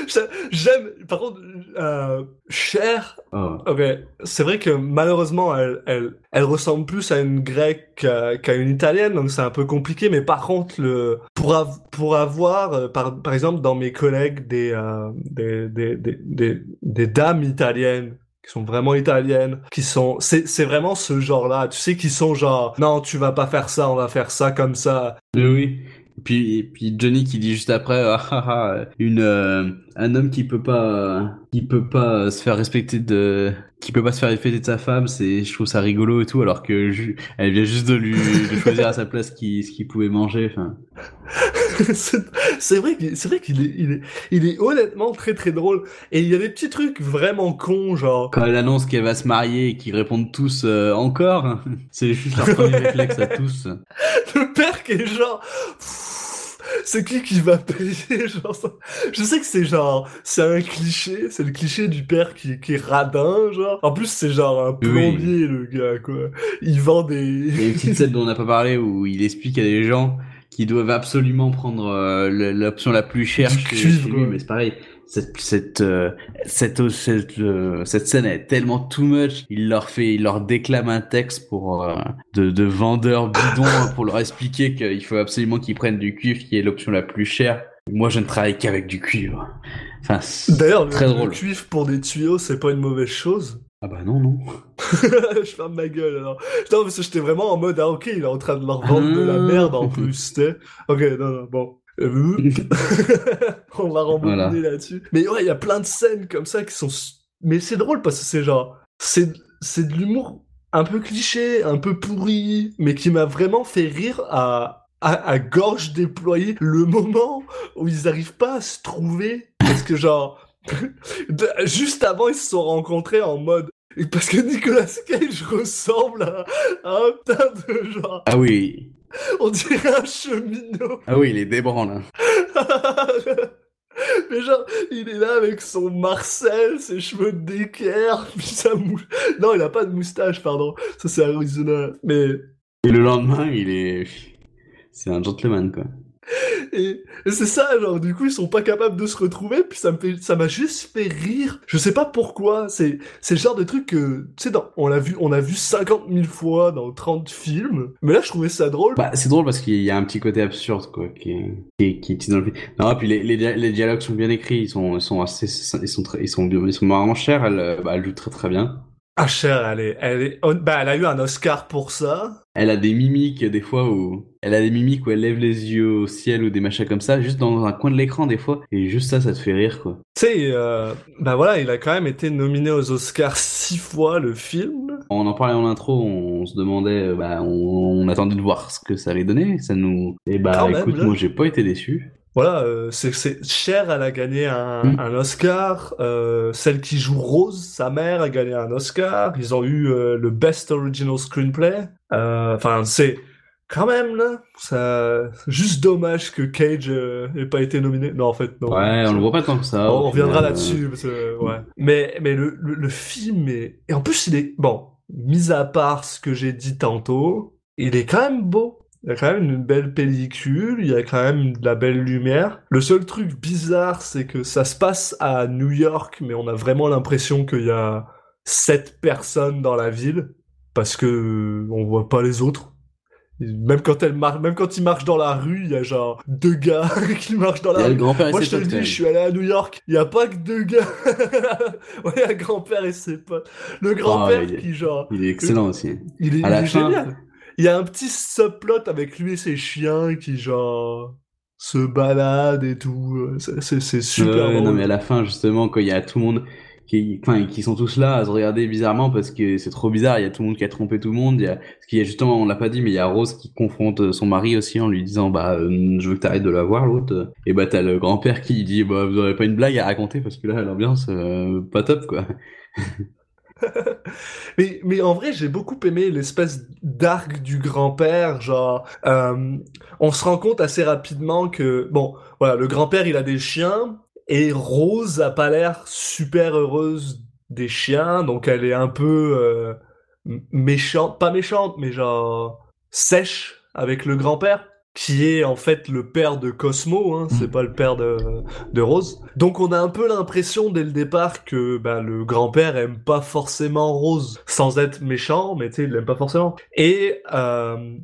J'a- J'aime, par contre, euh, Cher, Oh. ok, c'est vrai que malheureusement, elle, elle, elle ressemble plus à une grecque qu'à une italienne, donc c'est un peu compliqué, mais par contre, le, pour, av- pour avoir, euh, par, par exemple, dans mes collègues, des, euh, des, des, des, des, dames italiennes, qui sont vraiment italiennes, qui sont, c'est, c'est vraiment ce genre-là, tu sais, qui sont genre, non, tu vas pas faire ça, on va faire ça comme ça. Oui. Puis, puis Johnny qui dit juste après, ah, ah, ah, une, euh, un homme qui peut pas, euh, qui peut pas euh, se faire respecter de, qui peut pas se faire respecter de sa femme, c'est, je trouve ça rigolo et tout, alors que ju- elle vient juste de lui, de choisir à sa place qui, ce qu'il pouvait manger, enfin. *laughs* c'est vrai qu'il c'est vrai qu'il est, il est, il est honnêtement très très drôle. Et il y a des petits trucs vraiment cons, genre. Quand elle annonce qu'elle va se marier et qu'ils répondent tous euh, encore, *laughs* c'est juste leur premier *laughs* réflexe à tous. Le père qui est genre. C'est qui qui va payer *laughs* genre ça? Je sais que c'est genre c'est un cliché, c'est le cliché du père qui, qui est radin genre. En plus c'est genre un plombier le gars quoi. Il vend des Il y a une petite scène dont on n'a pas parlé où il explique à des gens qui doivent absolument prendre euh, l'option la plus chère Du chez, cuivre, chez lui, ouais. mais c'est pareil. Cette cette euh, cette cette, euh, cette scène est tellement too much. Il leur fait, il leur déclame un texte pour euh, de de vendeur bidon *laughs* pour leur expliquer qu'il faut absolument qu'ils prennent du cuivre qui est l'option la plus chère. Moi, je ne travaille qu'avec du cuivre. Enfin, D'ailleurs, le, très le drôle. cuivre pour des tuyaux, c'est pas une mauvaise chose? Ah bah non, non. *laughs* je ferme ma gueule alors. Non, parce que j'étais vraiment en mode, ah ok, il est en train de leur vendre de la Ah. merde en *laughs* plus. Ok, non, non, bon. Euh, *laughs* On va rembobiner Voilà. là-dessus. Mais ouais, il y a plein de scènes comme ça qui sont... Mais c'est drôle parce que c'est genre... C'est c'est de l'humour un peu cliché, un peu pourri, mais qui m'a vraiment fait rire à... À, à gorge déployée, le moment où ils arrivent pas à se trouver, parce que genre, *laughs* juste avant ils se sont rencontrés en mode Parce que Nicolas Cage *laughs* ressemble à, à un tas de genre. Ah oui. *laughs* On dirait un cheminot. Ah oui, il est débrant là. *laughs* Mais genre, il est là avec son Marcel, ses cheveux d'équerre, *laughs* puis sa mouche. Non, il a pas de moustache, pardon. Ça, c'est Arizona. Mais. Et le lendemain, il est. C'est un gentleman quoi. Et, et c'est ça, genre, du coup, ils sont pas capables de se retrouver, puis ça me fait, ça m'a juste fait rire. Je sais pas pourquoi. C'est, c'est le genre de truc que, tu sais, on l'a vu, on a vu 50 000 fois dans 30 films. Mais là, je trouvais ça drôle. Bah, c'est drôle parce qu'il y a un petit côté absurde quoi qui est, qui est, qui est petit dans le film. Non, puis les, les, dia- les dialogues sont bien écrits, ils sont, ils sont assez, ils sont très, ils sont bien, ils sont vraiment chers. Elle, bah, elle joue très très bien. Ah, cher, elle est, elle est, bah, elle a eu un Oscar pour ça. Elle a des mimiques des fois où elle a des mimiques où elle lève les yeux au ciel ou des machins comme ça, juste dans un coin de l'écran des fois. Et juste ça, ça te fait rire quoi. Tu sais, euh, bah voilà, il a quand même été nominé aux Oscars six fois, le film. On en parlait en intro, on se demandait, euh, bah, on, on attendait de voir ce que ça allait donner. Ça nous, et bah, Quand même, écoute, là. moi j'ai pas été déçu. Voilà, euh, c'est, Cher, elle a gagné un, Mm. un Oscar. Euh, celle qui joue Rose, sa mère, a gagné un Oscar. Ils ont eu euh, le Best Original Screenplay. Enfin, c'est quand même là, ça, juste dommage que Cage euh, ait pas été nominé. Non, en fait, non. Ouais, on le voit pas tant que ça. On reviendra euh, là-dessus, parce que, ouais. Mais, mais le, le, le film est... Et en plus, il est... Bon, mis à part ce que j'ai dit tantôt, il est quand même beau. Il y a quand même une belle pellicule, il y a quand même de la belle lumière. Le seul truc bizarre, c'est que ça se passe à New York, mais on a vraiment l'impression qu'il y a sept personnes dans la ville, parce que euh, on voit pas les autres. Même quand elle marche, même quand ils marchent dans la rue, il y a genre deux gars *laughs* qui marchent dans Il la rue. Moi, je te le dis, je suis allé à New York, il y a pas que deux gars. *laughs* ouais, il y a grand-père et ses potes. Le grand-père il est- qui, genre, Il est excellent aussi. il est, à il la est fin- génial. Il y a un petit subplot avec lui et ses chiens qui, genre, se baladent et tout. Euh, C'est, super drôle. non, mais à la fin, justement, quand il y a tout le monde qui, enfin, qui sont tous là à se regarder bizarrement parce que c'est trop bizarre, il y a tout le monde qui a trompé tout le monde, il y a, parce qu'il y a justement, on l'a pas dit, mais il y a Rose qui confronte son mari aussi en lui disant, bah, euh, je veux que t'arrêtes de la voir, l'autre. Et bah, t'as le grand-père qui dit, bah, vous aurez pas une blague à raconter parce que là, l'ambiance, euh, pas top, quoi. *laughs* Mais, mais en vrai, j'ai beaucoup aimé l'espèce d'arc du grand-père. Genre, euh, on se rend compte assez rapidement que, bon, voilà, le grand-père, il a des chiens, et Rose a pas l'air super heureuse des chiens, donc elle est un peu euh, méchante, pas méchante, mais genre sèche avec le grand-père, qui est en fait le père de Cosmo, hein, c'est Mm. pas le père de, de Rose. Donc on a un peu l'impression dès le départ que bah, le grand-père aime pas forcément Rose, sans être méchant, mais tu sais, il l'aime pas forcément. Et euh,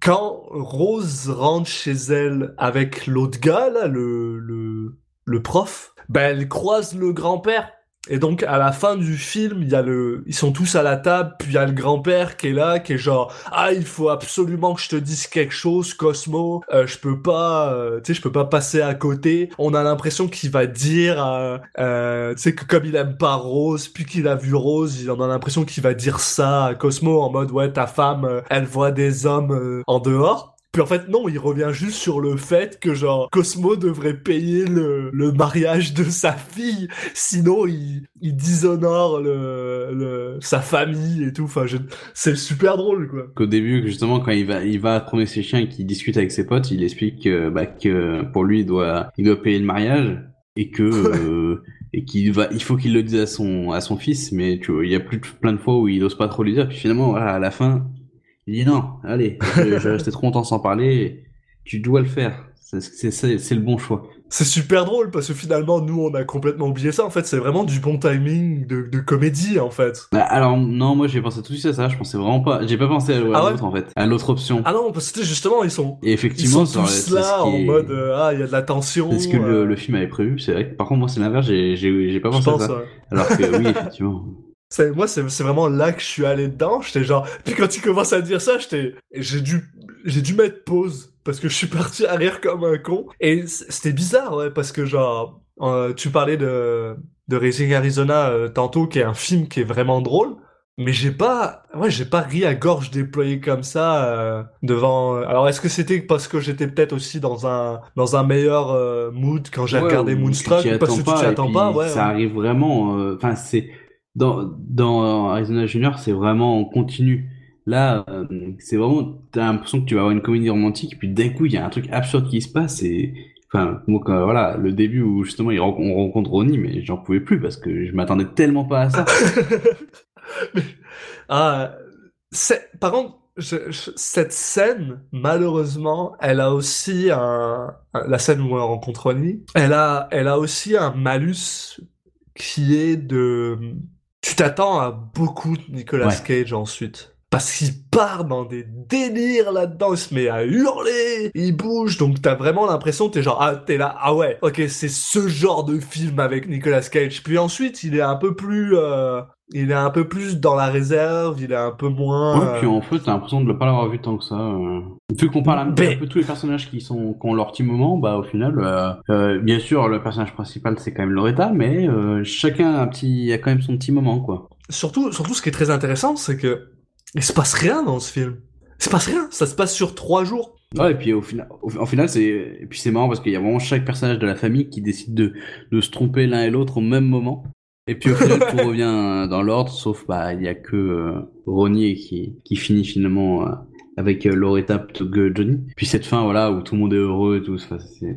quand Rose rentre chez elle avec l'autre gars, là, le, le, le prof, ben elle croise le grand-père. Et donc à la fin du film, il y a le, ils sont tous à la table, puis il y a le grand-père qui est là, qui est genre ah il faut absolument que je te dise quelque chose, Cosmo, euh, je peux pas, euh, tu sais je peux pas passer à côté. On a l'impression qu'il va dire, euh, tu sais que comme il aime pas Rose, puis qu'il a vu Rose, il en a l'impression qu'il va dire ça à Cosmo en mode ouais ta femme, euh, elle voit des hommes euh, en dehors. Puis en fait, non, il revient juste sur le fait que, genre, Cosmo devrait payer le, le mariage de sa fille, sinon il, il déshonore le, le, sa famille et tout. Enfin, je- c'est super drôle, quoi. Qu'au début, justement, quand il va, il va promener ses chiens et qu'il discute avec ses potes, il explique que, bah, que pour lui, il doit, il doit payer le mariage et que, *laughs* euh, et qu'il va, il faut qu'il le dise à son, à son fils, mais tu vois, il y a plus de, plein de fois où il ose pas trop lui dire, puis finalement, voilà, à la fin, il dit non, allez, je, je restais trop longtemps sans parler, tu dois le faire. C'est, le bon choix. C'est super drôle parce que finalement, nous, on a complètement oublié ça. En fait, c'est vraiment du bon timing de, de comédie, en fait. Bah, alors, non, moi, j'ai pensé tout de suite à ça, je pensais vraiment pas, j'ai pas pensé à, à Ah ouais l'autre, en fait, à l'autre option. Ah non, parce que justement, ils sont, Et ils effectivement, sont ça- c'est tous là en est- mode euh, ah, il y a de la tension. C'est ce que le, euh, le film avait prévu, c'est vrai. que- Par contre, moi, c'est l'inverse, j'ai, j'ai, j'ai pas pensé à ça. ouais. Alors que oui, effectivement. *laughs* C'est, moi, c'est, c'est vraiment là que je suis allé dedans. J'étais genre, puis quand tu commences à dire ça, j'étais, j'ai dû, j'ai dû mettre pause parce que je suis parti à rire comme un con. Et c'était bizarre, ouais, parce que genre, euh, tu parlais de, de Racing Arizona euh, tantôt, qui est un film qui est vraiment drôle. Mais j'ai pas, ouais, j'ai pas ri à gorge déployée comme ça euh, devant. Alors est-ce que c'était parce que j'étais peut-être aussi dans un dans un meilleur euh, mood quand j'ai Ouais, regardé Moonstruck parce que tu t'y attends pas, ouais. Ça ouais. arrive vraiment. euh, Enfin, c'est dans Arizona Junior, c'est vraiment en continu. Là, euh, c'est vraiment. T'as l'impression que tu vas avoir une comédie romantique, puis d'un coup, il y a un truc absurde qui se passe et. Enfin, moi, voilà, le début où justement on rencontre Ronnie, mais j'en pouvais plus parce que je m'attendais tellement pas à ça. *laughs* Ah, par contre, cette scène, malheureusement, elle a aussi un, un- la scène où on rencontre Ronnie, elle a, elle a aussi un malus qui est de, tu t'attends à beaucoup de Nicolas Ouais. Cage ensuite. Parce qu'il part dans des délires là-dedans, il se met à hurler, il bouge, donc t'as vraiment l'impression, t'es genre, ah, t'es là, ah ouais, ok, c'est ce genre de film avec Nicolas Cage. Puis ensuite, il est un peu plus, euh, il est un peu plus dans la réserve, il est un peu moins. Ouais, puis en fait, t'as l'impression de ne pas l'avoir vu tant que ça. euh. Vu qu'on parle un, Mais- peu tous les personnages qui sont qui ont leur petit moment, bah au final, euh, euh, bien sûr, le personnage principal c'est quand même Loretta, mais euh, chacun a un petit, a quand même son petit moment, quoi. Surtout, surtout, ce qui est très intéressant, c'est que il se passe rien dans ce film. Il se passe rien, ça se passe sur trois jours. Ouais, et puis au final, au, final, c'est, et puis c'est marrant parce qu'il y a vraiment chaque personnage de la famille qui décide de de se tromper l'un et l'autre au même moment. Et puis au final, tout *laughs* revient dans l'ordre, sauf bah il y a que euh, Ronnie qui qui finit finalement. euh, avec euh, Loretta plutôt que Johnny. Puis cette fin, voilà, où tout le monde est heureux et tout. Enfin, c'est...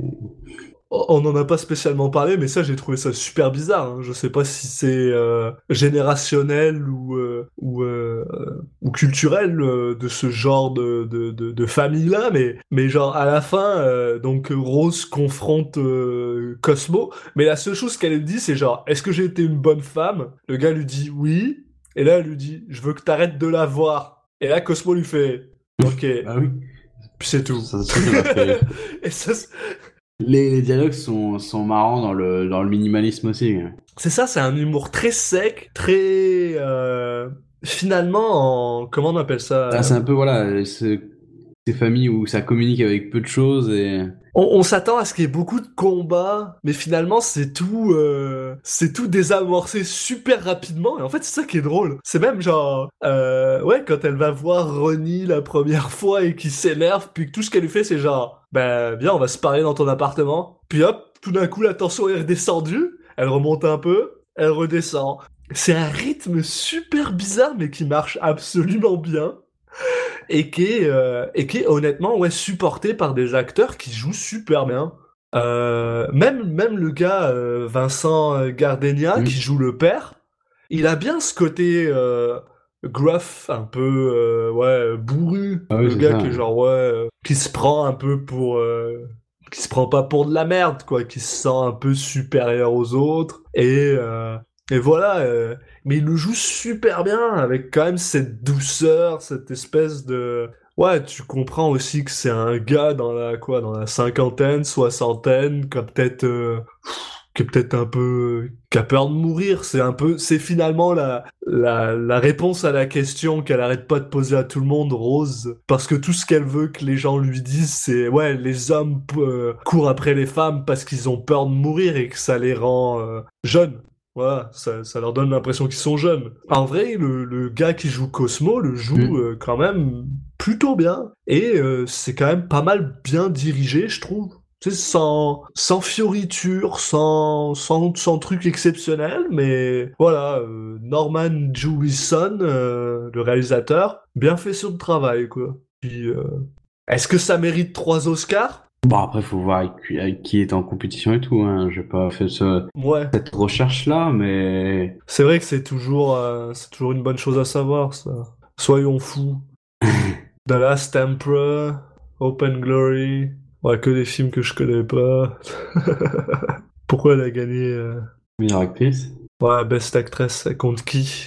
On n'en a pas spécialement parlé, mais ça, j'ai trouvé ça super bizarre. hein. Je sais pas si c'est euh, générationnel ou euh, ou, euh, ou culturel de ce genre de de, de, de famille là, mais mais genre à la fin, donc Rose confronte Cosmo, mais la seule chose qu'elle dit, c'est genre, est-ce que j'ai été une bonne femme? Le gars lui dit oui, et là elle lui dit, je veux que t'arrêtes de la voir. Et là Cosmo lui fait, ok, Ah oui. puis c'est tout. Ça, *laughs* et ça, Les, les dialogues sont, sont marrants dans le, dans le minimalisme aussi. C'est ça, c'est un humour très sec, très euh, finalement en comment on appelle ça Ah, c'est un peu, voilà, ce- ces familles où ça communique avec peu de choses et... On, on s'attend à ce qu'il y ait beaucoup de combats, mais finalement c'est tout, euh, c'est tout désamorcé super rapidement. Et en fait c'est ça qui est drôle. C'est même genre, euh, ouais, quand elle va voir Ronnie la première *laughs* fois et qu'il s'énerve, puis que tout ce qu'elle lui fait c'est genre, ben viens on va se parler dans ton appartement. Puis hop, tout d'un coup la tension est redescendue, elle remonte un peu, elle redescend. C'est un rythme super bizarre mais qui marche absolument bien et qui est, euh, et qui est honnêtement ouais supporté par des acteurs qui jouent super bien. Euh, même même le gars euh, Vincent Gardenia qui joue le père, il a bien ce côté gruff, un peu ouais bourru, Ah oui, le gars ça, qui est genre ouais qui se prend un peu pour qui se prend pas pour de la merde quoi, qui se sent un peu supérieur aux autres. Et euh, et voilà, euh, mais il le joue super bien avec quand même cette douceur, cette espèce de ouais, tu comprends aussi que c'est un gars dans la quoi, dans la cinquantaine, soixantaine, qui a peut-être euh, qui est peut-être un peu qui a peur de mourir, c'est un peu c'est finalement la la la réponse à la question qu'elle arrête pas de poser à tout le monde Rose parce que tout ce qu'elle veut que les gens lui disent c'est ouais, les hommes euh, courent après les femmes parce qu'ils ont peur de mourir et que ça les rend euh, jeunes. Voilà, ça, ça leur donne l'impression qu'ils sont jeunes. En vrai, le, le gars qui joue Cosmo le joue Mm. euh, quand même plutôt bien. Et euh, c'est quand même pas mal bien dirigé, je trouve. Tu sais, sans, sans fioriture, sans, sans, sans truc exceptionnel, mais voilà, euh, Norman Jewison, euh, le réalisateur, bien fait son travail, quoi. Puis, euh, est-ce que ça mérite trois Oscars? Bon, après, faut voir avec, qui- avec qui est en compétition et tout, hein. J'ai pas fait ce, Ouais. cette recherche-là, mais... C'est vrai que c'est toujours, euh, c'est toujours une bonne chose à savoir, ça. Soyons fous. *laughs* The Last Emperor, Open Glory. Ouais, que des films que je connais pas. *laughs* Pourquoi elle a gagné euh, Meilleure actrice? Ouais, Best Actress, contre qui?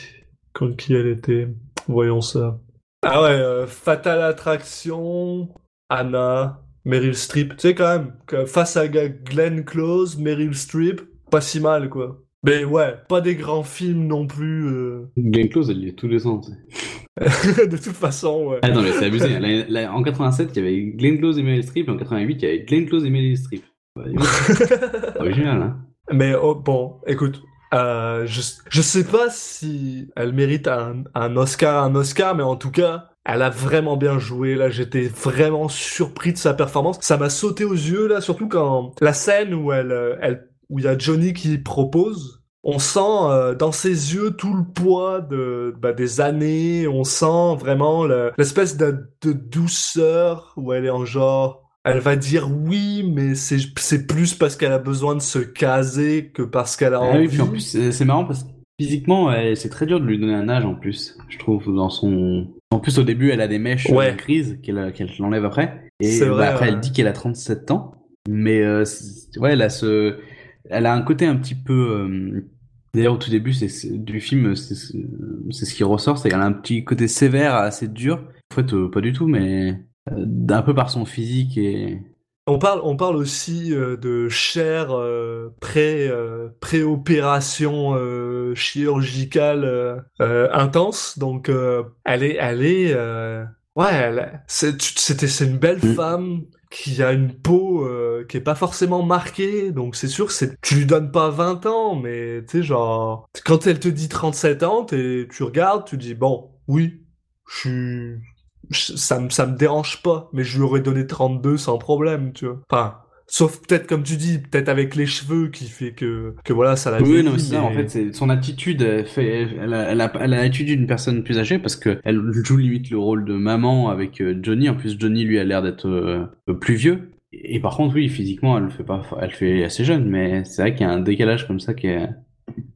Contre qui elle était? Voyons ça. Ah ouais, euh, Fatal Attraction, Anna, Meryl Streep. Tu sais quand même, que face à Glenn Close, Meryl Streep, pas si mal quoi. Mais ouais, pas des grands films non plus. euh. Glenn Close, elle y est tous les ans. tu sais. *laughs* de toute façon, ouais. Ah non, mais c'est abusé. Là- là, en 87, il y avait Glenn Close et Meryl Streep, et en 88, il y avait Glenn Close et Meryl Streep. Ouais, *laughs* original, hein. Mais oh, bon, écoute, euh, je, je sais pas si elle mérite un, Oscar, un Oscar, mais en tout cas, elle a vraiment bien joué. Là, j'étais vraiment surpris de sa performance. Ça m'a sauté aux yeux là, surtout quand la scène où elle, euh, où il y a Johnny qui propose. On sent euh, dans ses yeux tout le poids de bah, des années. On sent vraiment le- l'espèce de douceur où elle est en genre. Elle va dire oui, mais c'est c'est plus parce qu'elle a besoin de se caser que parce qu'elle a Ah envie. oui, puis en plus, c'est marrant parce que physiquement, c'est très dur de lui donner un âge en plus, je trouve, dans son... En plus, au début, elle a des mèches Ouais. euh, grises qu'elle qu'elle enlève après. Et C'est bah, vrai, après, ouais. elle dit qu'elle a 37 ans. Mais euh, ouais, elle a, ce... elle a un côté un petit peu... euh, D'ailleurs, au tout début c'est du film, c'est c'est ce qui ressort, c'est qu'elle a un petit côté sévère, assez dur. En fait, euh, pas du tout, mais euh, d'un peu par son physique et... On parle, on parle aussi euh, de chair euh, pré, euh, pré-opération euh, chirurgicale euh, euh, intense. Donc, euh, elle est, elle est, euh, ouais, c'était, c'est une belle Mm. femme qui a une peau euh, qui est pas forcément marquée. Donc, c'est sûr, c'est, tu lui donnes pas 20 ans, mais tu sais, genre, quand elle te dit 37 ans, tu regardes, tu dis bon, oui, je suis ça me ça me dérange pas mais je lui aurais donné 32 sans problème tu vois enfin sauf peut-être comme tu dis peut-être avec les cheveux qui fait que que voilà ça la Oui, non, mais ça, en fait, c'est son attitude, elle, fait, elle, a, elle, a, elle a l'attitude d'une personne plus âgée parce que elle joue limite le rôle de maman avec euh, Johnny. En plus, Johnny, lui, a l'air d'être euh, plus vieux. Et par contre, oui, physiquement, elle le fait pas, elle le fait assez jeune, mais c'est vrai qu'il y a un décalage comme ça qui est,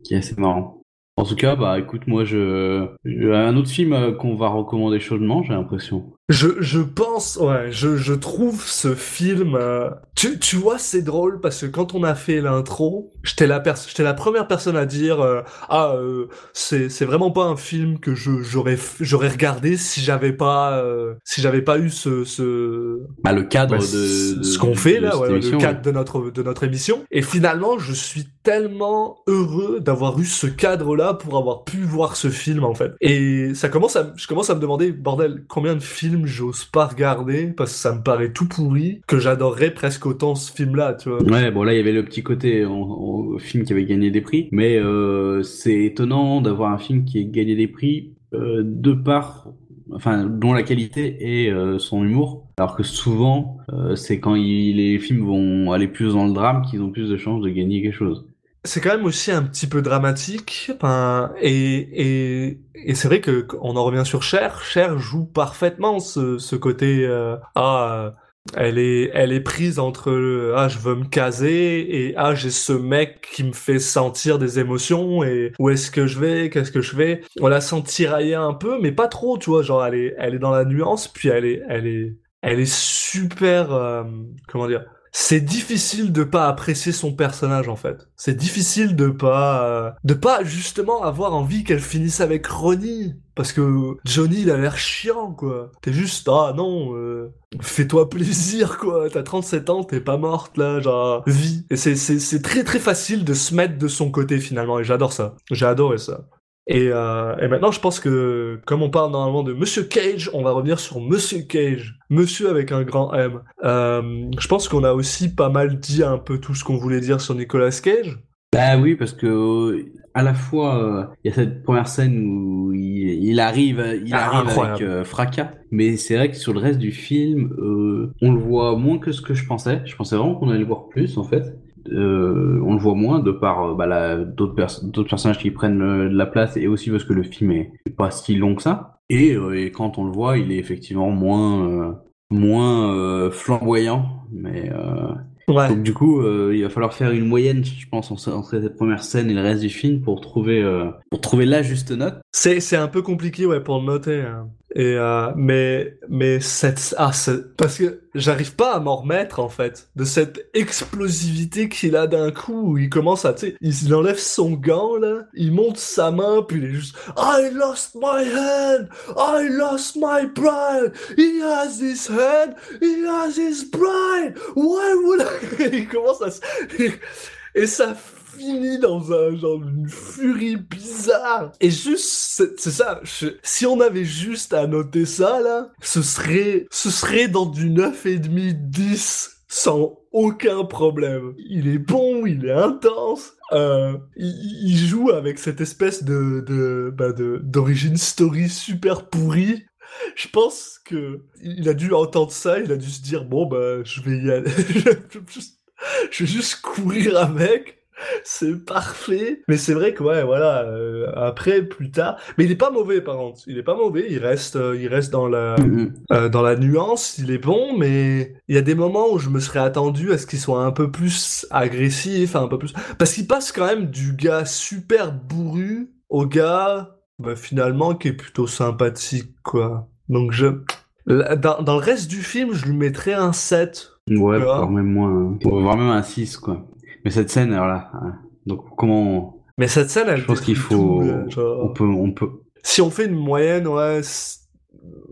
qui est assez marrant. En tout cas, bah, écoute, moi, je, un autre film euh, qu'on va recommander chaudement, j'ai l'impression. Je, je pense, ouais, je, je trouve ce film. euh, Tu, tu vois, c'est drôle parce que quand on a fait l'intro, j'étais la, j'étais la première personne à dire euh, Ah, euh, c'est, c'est vraiment pas un film que je, j'aurais, j'aurais regardé si j'avais pas, euh, si j'avais pas eu ce, ce, Bah, le cadre bah, de, ce de- ce qu'on fait de là, cette ouais, émission, le cadre de notre de notre émission. Et finalement, je suis tellement heureux d'avoir eu ce cadre-là pour avoir pu voir ce film en fait. Et ça commence à, je commence à me demander, bordel, combien de films j'ose pas regarder parce que ça me paraît tout pourri que j'adorerais presque autant ce film-là, tu vois. Ouais, bon là il y avait le petit côté en, film qui avait gagné des prix, mais euh, c'est étonnant d'avoir un film qui ait gagné des prix euh, de par, enfin, dont la qualité et euh, son humour, alors que souvent c'est quand les films vont aller plus dans le drame qu'ils ont plus de chances de gagner quelque chose. C'est quand même aussi un petit peu dramatique. Enfin, et et, et c'est vrai que on en revient sur Cher. Cher joue parfaitement ce, ce côté euh, ah elle est elle est prise entre le, ah je veux me caser et ah j'ai ce mec qui me fait sentir des émotions et où est-ce que je vais qu'est-ce que je fais on la sent tirailler un peu mais pas trop tu vois genre elle est elle est dans la nuance puis elle est elle est elle est super euh, comment dire c'est difficile de pas apprécier son personnage en fait. C'est difficile de pas euh, de pas justement avoir envie qu'elle finisse avec Ronnie parce que Johnny il a l'air chiant quoi. T'es juste ah non euh, fais-toi plaisir quoi. T'as 37 ans, t'es pas morte là, genre vie. Et c'est c'est c'est très très facile de se mettre de son côté finalement et j'adore ça. J'ai adoré ça. Et, euh, et maintenant, je pense que, comme on parle normalement de Monsieur Cage, on va revenir sur Monsieur Cage. Monsieur avec un grand M. Euh, je pense qu'on a aussi pas mal dit un peu tout ce qu'on voulait dire sur Nicolas Cage. Bah oui, parce que euh, à la fois il y a cette première scène où il, il arrive, il Ah, arrive incroyable. avec fracas, mais c'est vrai que sur le reste du film, on le voit moins que ce que je pensais. Je pensais vraiment qu'on allait le voir plus en fait. Euh, on le voit moins de par euh, bah, d'autres pers- d'autres personnages qui prennent euh, de la place et aussi parce que le film est pas si long que ça. Et, et quand on le voit, il est effectivement moins moins flamboyant, mais Ouais. donc du coup, euh, il va falloir faire une moyenne, je pense, entre entre cette première scène et le reste du film pour trouver euh, pour trouver la juste note. C'est c'est un peu compliqué ouais pour le noter. hein. Et euh, mais mais cette ah parce que j'arrive pas à m'en remettre en fait de cette explosivité qu'il a d'un coup. Où il commence à tu sais il, enlève son gant là, il monte sa main puis il est juste I lost my hand, I lost my bride, he has his hand, he has his bride, why would I... *laughs* il commence à et ça finit dans un genre d'une furie bizarre. Et juste, c'est ça. si on avait juste à noter ça là, ce serait, ce serait dans du 9,5 10 sans aucun problème. Il est bon, il est intense. Euh, il, joue avec cette espèce de de bah de d'origine story super pourrie. Je pense que il a dû entendre ça, il a dû se dire bon bah je vais y aller, *laughs* je vais juste courir avec. *laughs* C'est parfait. Mais c'est vrai que ouais, voilà. euh, après, plus tard, mais il est pas mauvais par contre. Il est pas mauvais. Il reste, euh, il reste dans la, euh, dans la nuance. Il est bon, mais il y a des moments où je me serais attendu à ce qu'il soit un peu plus agressif, un peu plus, parce qu'il passe quand même du gars super bourru au gars, bah, finalement, qui est plutôt sympathique, quoi. Donc je, dans, dans le reste du film, je lui mettrais un 7. Ouais, Tu vois? voire même moins. Voire même un 6, quoi. Mais cette scène, alors là. hein, Donc, comment. Mais cette scène, elle Je pense qu'il faut. tout, là, genre. On peut. On peut... Si on fait une moyenne, ouais,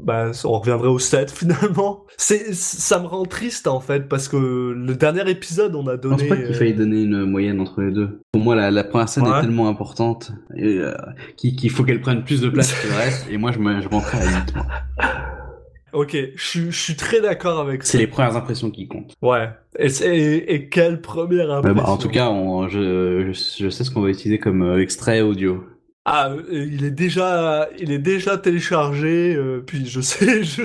bah, on reviendrait au 7 *laughs* finalement. C'est, ça me rend triste en fait parce que le dernier épisode, on a Je pense donné. pas qu'il euh, faille donner une moyenne entre les deux. Pour moi, la, la première scène Ouais. est tellement importante et, euh, qu'il faut qu'elle prenne plus de place *laughs* que le reste. Et moi, je me- je à 8. moi. Ok, je, suis- je suis très d'accord avec ça. C'est les premières impressions qui comptent. Ouais. Et, et, et quelle première Ouais, impression. bah, en tout cas, on- je, je, je sais ce qu'on va utiliser comme euh, extrait audio. Ah, euh, il est déjà, il est déjà téléchargé. euh, puis je sais, *laughs* je,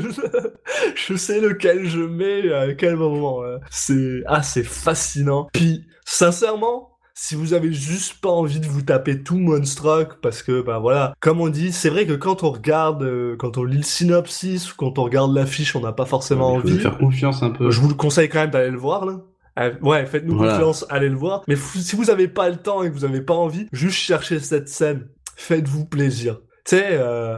je sais lequel je mets à quel moment. euh. C'est, ah, c'est fascinant. Puis, sincèrement, si vous avez juste pas envie de vous taper tout Monstruck, parce que, bah voilà, comme on dit, c'est vrai que quand on regarde, euh, quand on lit le synopsis ou quand on regarde l'affiche, on n'a pas forcément faut envie. nous faire confiance un peu. Je vous le conseille quand même d'aller le voir, là. Euh, Ouais, faites-nous Voilà. confiance, allez le voir. Mais si vous avez pas le temps et que vous avez pas envie, juste cherchez cette scène. Faites-vous plaisir. Tu sais, euh,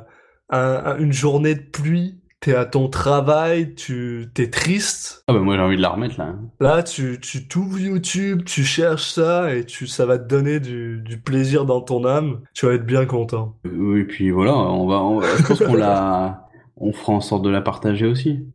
un- un- une journée de pluie, t'es à ton travail, tu t'es triste. Ah bah moi j'ai envie de la remettre là. hein. Là, tu tu t'ouvres YouTube, tu cherches ça et tu ça va te donner du, du plaisir dans ton âme. Tu vas être bien content. Oui, puis voilà, on va, on je pense qu'on la, *laughs* on fera en sorte de la partager aussi.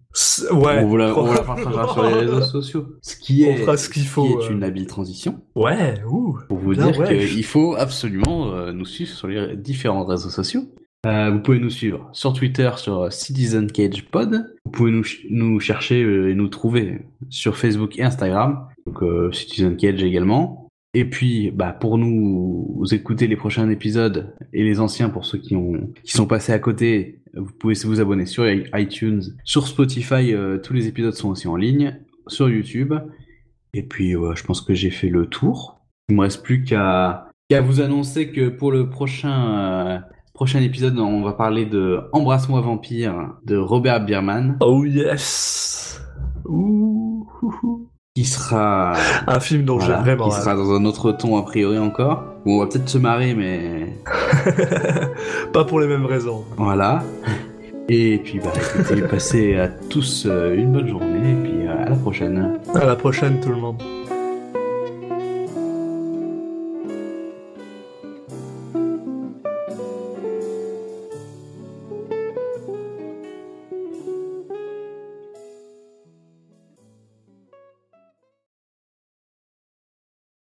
Ouais. on, vous la, on la partagera sur les *laughs* réseaux sociaux. Ce qui On est, fera ce qu'il faut, qui est euh. une habile transition Ouais. Ouh. pour vous dire ouais. qu'il faut absolument euh, nous suivre sur les différents réseaux sociaux. Euh, vous pouvez nous suivre sur Twitter sur Citizen Cage Pod. Vous pouvez nous, nous chercher euh, et nous trouver sur Facebook et Instagram. Donc euh, Citizen Cage également. Et puis, bah, pour nous écouter les prochains épisodes et les anciens pour ceux qui ont qui sont passés à côté, vous pouvez vous abonner sur iTunes, sur Spotify. euh, tous les épisodes sont aussi en ligne, sur YouTube. Et puis, ouais, je pense que j'ai fait le tour. Il me reste plus qu'à qu'à vous annoncer que pour le prochain euh, prochain épisode, on va parler de Embrasse-moi vampire de Robert Bierman, Oh yes. Ouh. ouh, ouh. qui sera Un film dont voilà, j'ai vraiment qui sera dans un autre ton a priori encore. On va peut-être se marrer, mais *laughs* pas pour les mêmes raisons. voilà. Et puis, bah, écoutez, passez à tous euh, une bonne journée et puis euh, à la prochaine. À la prochaine tout le monde.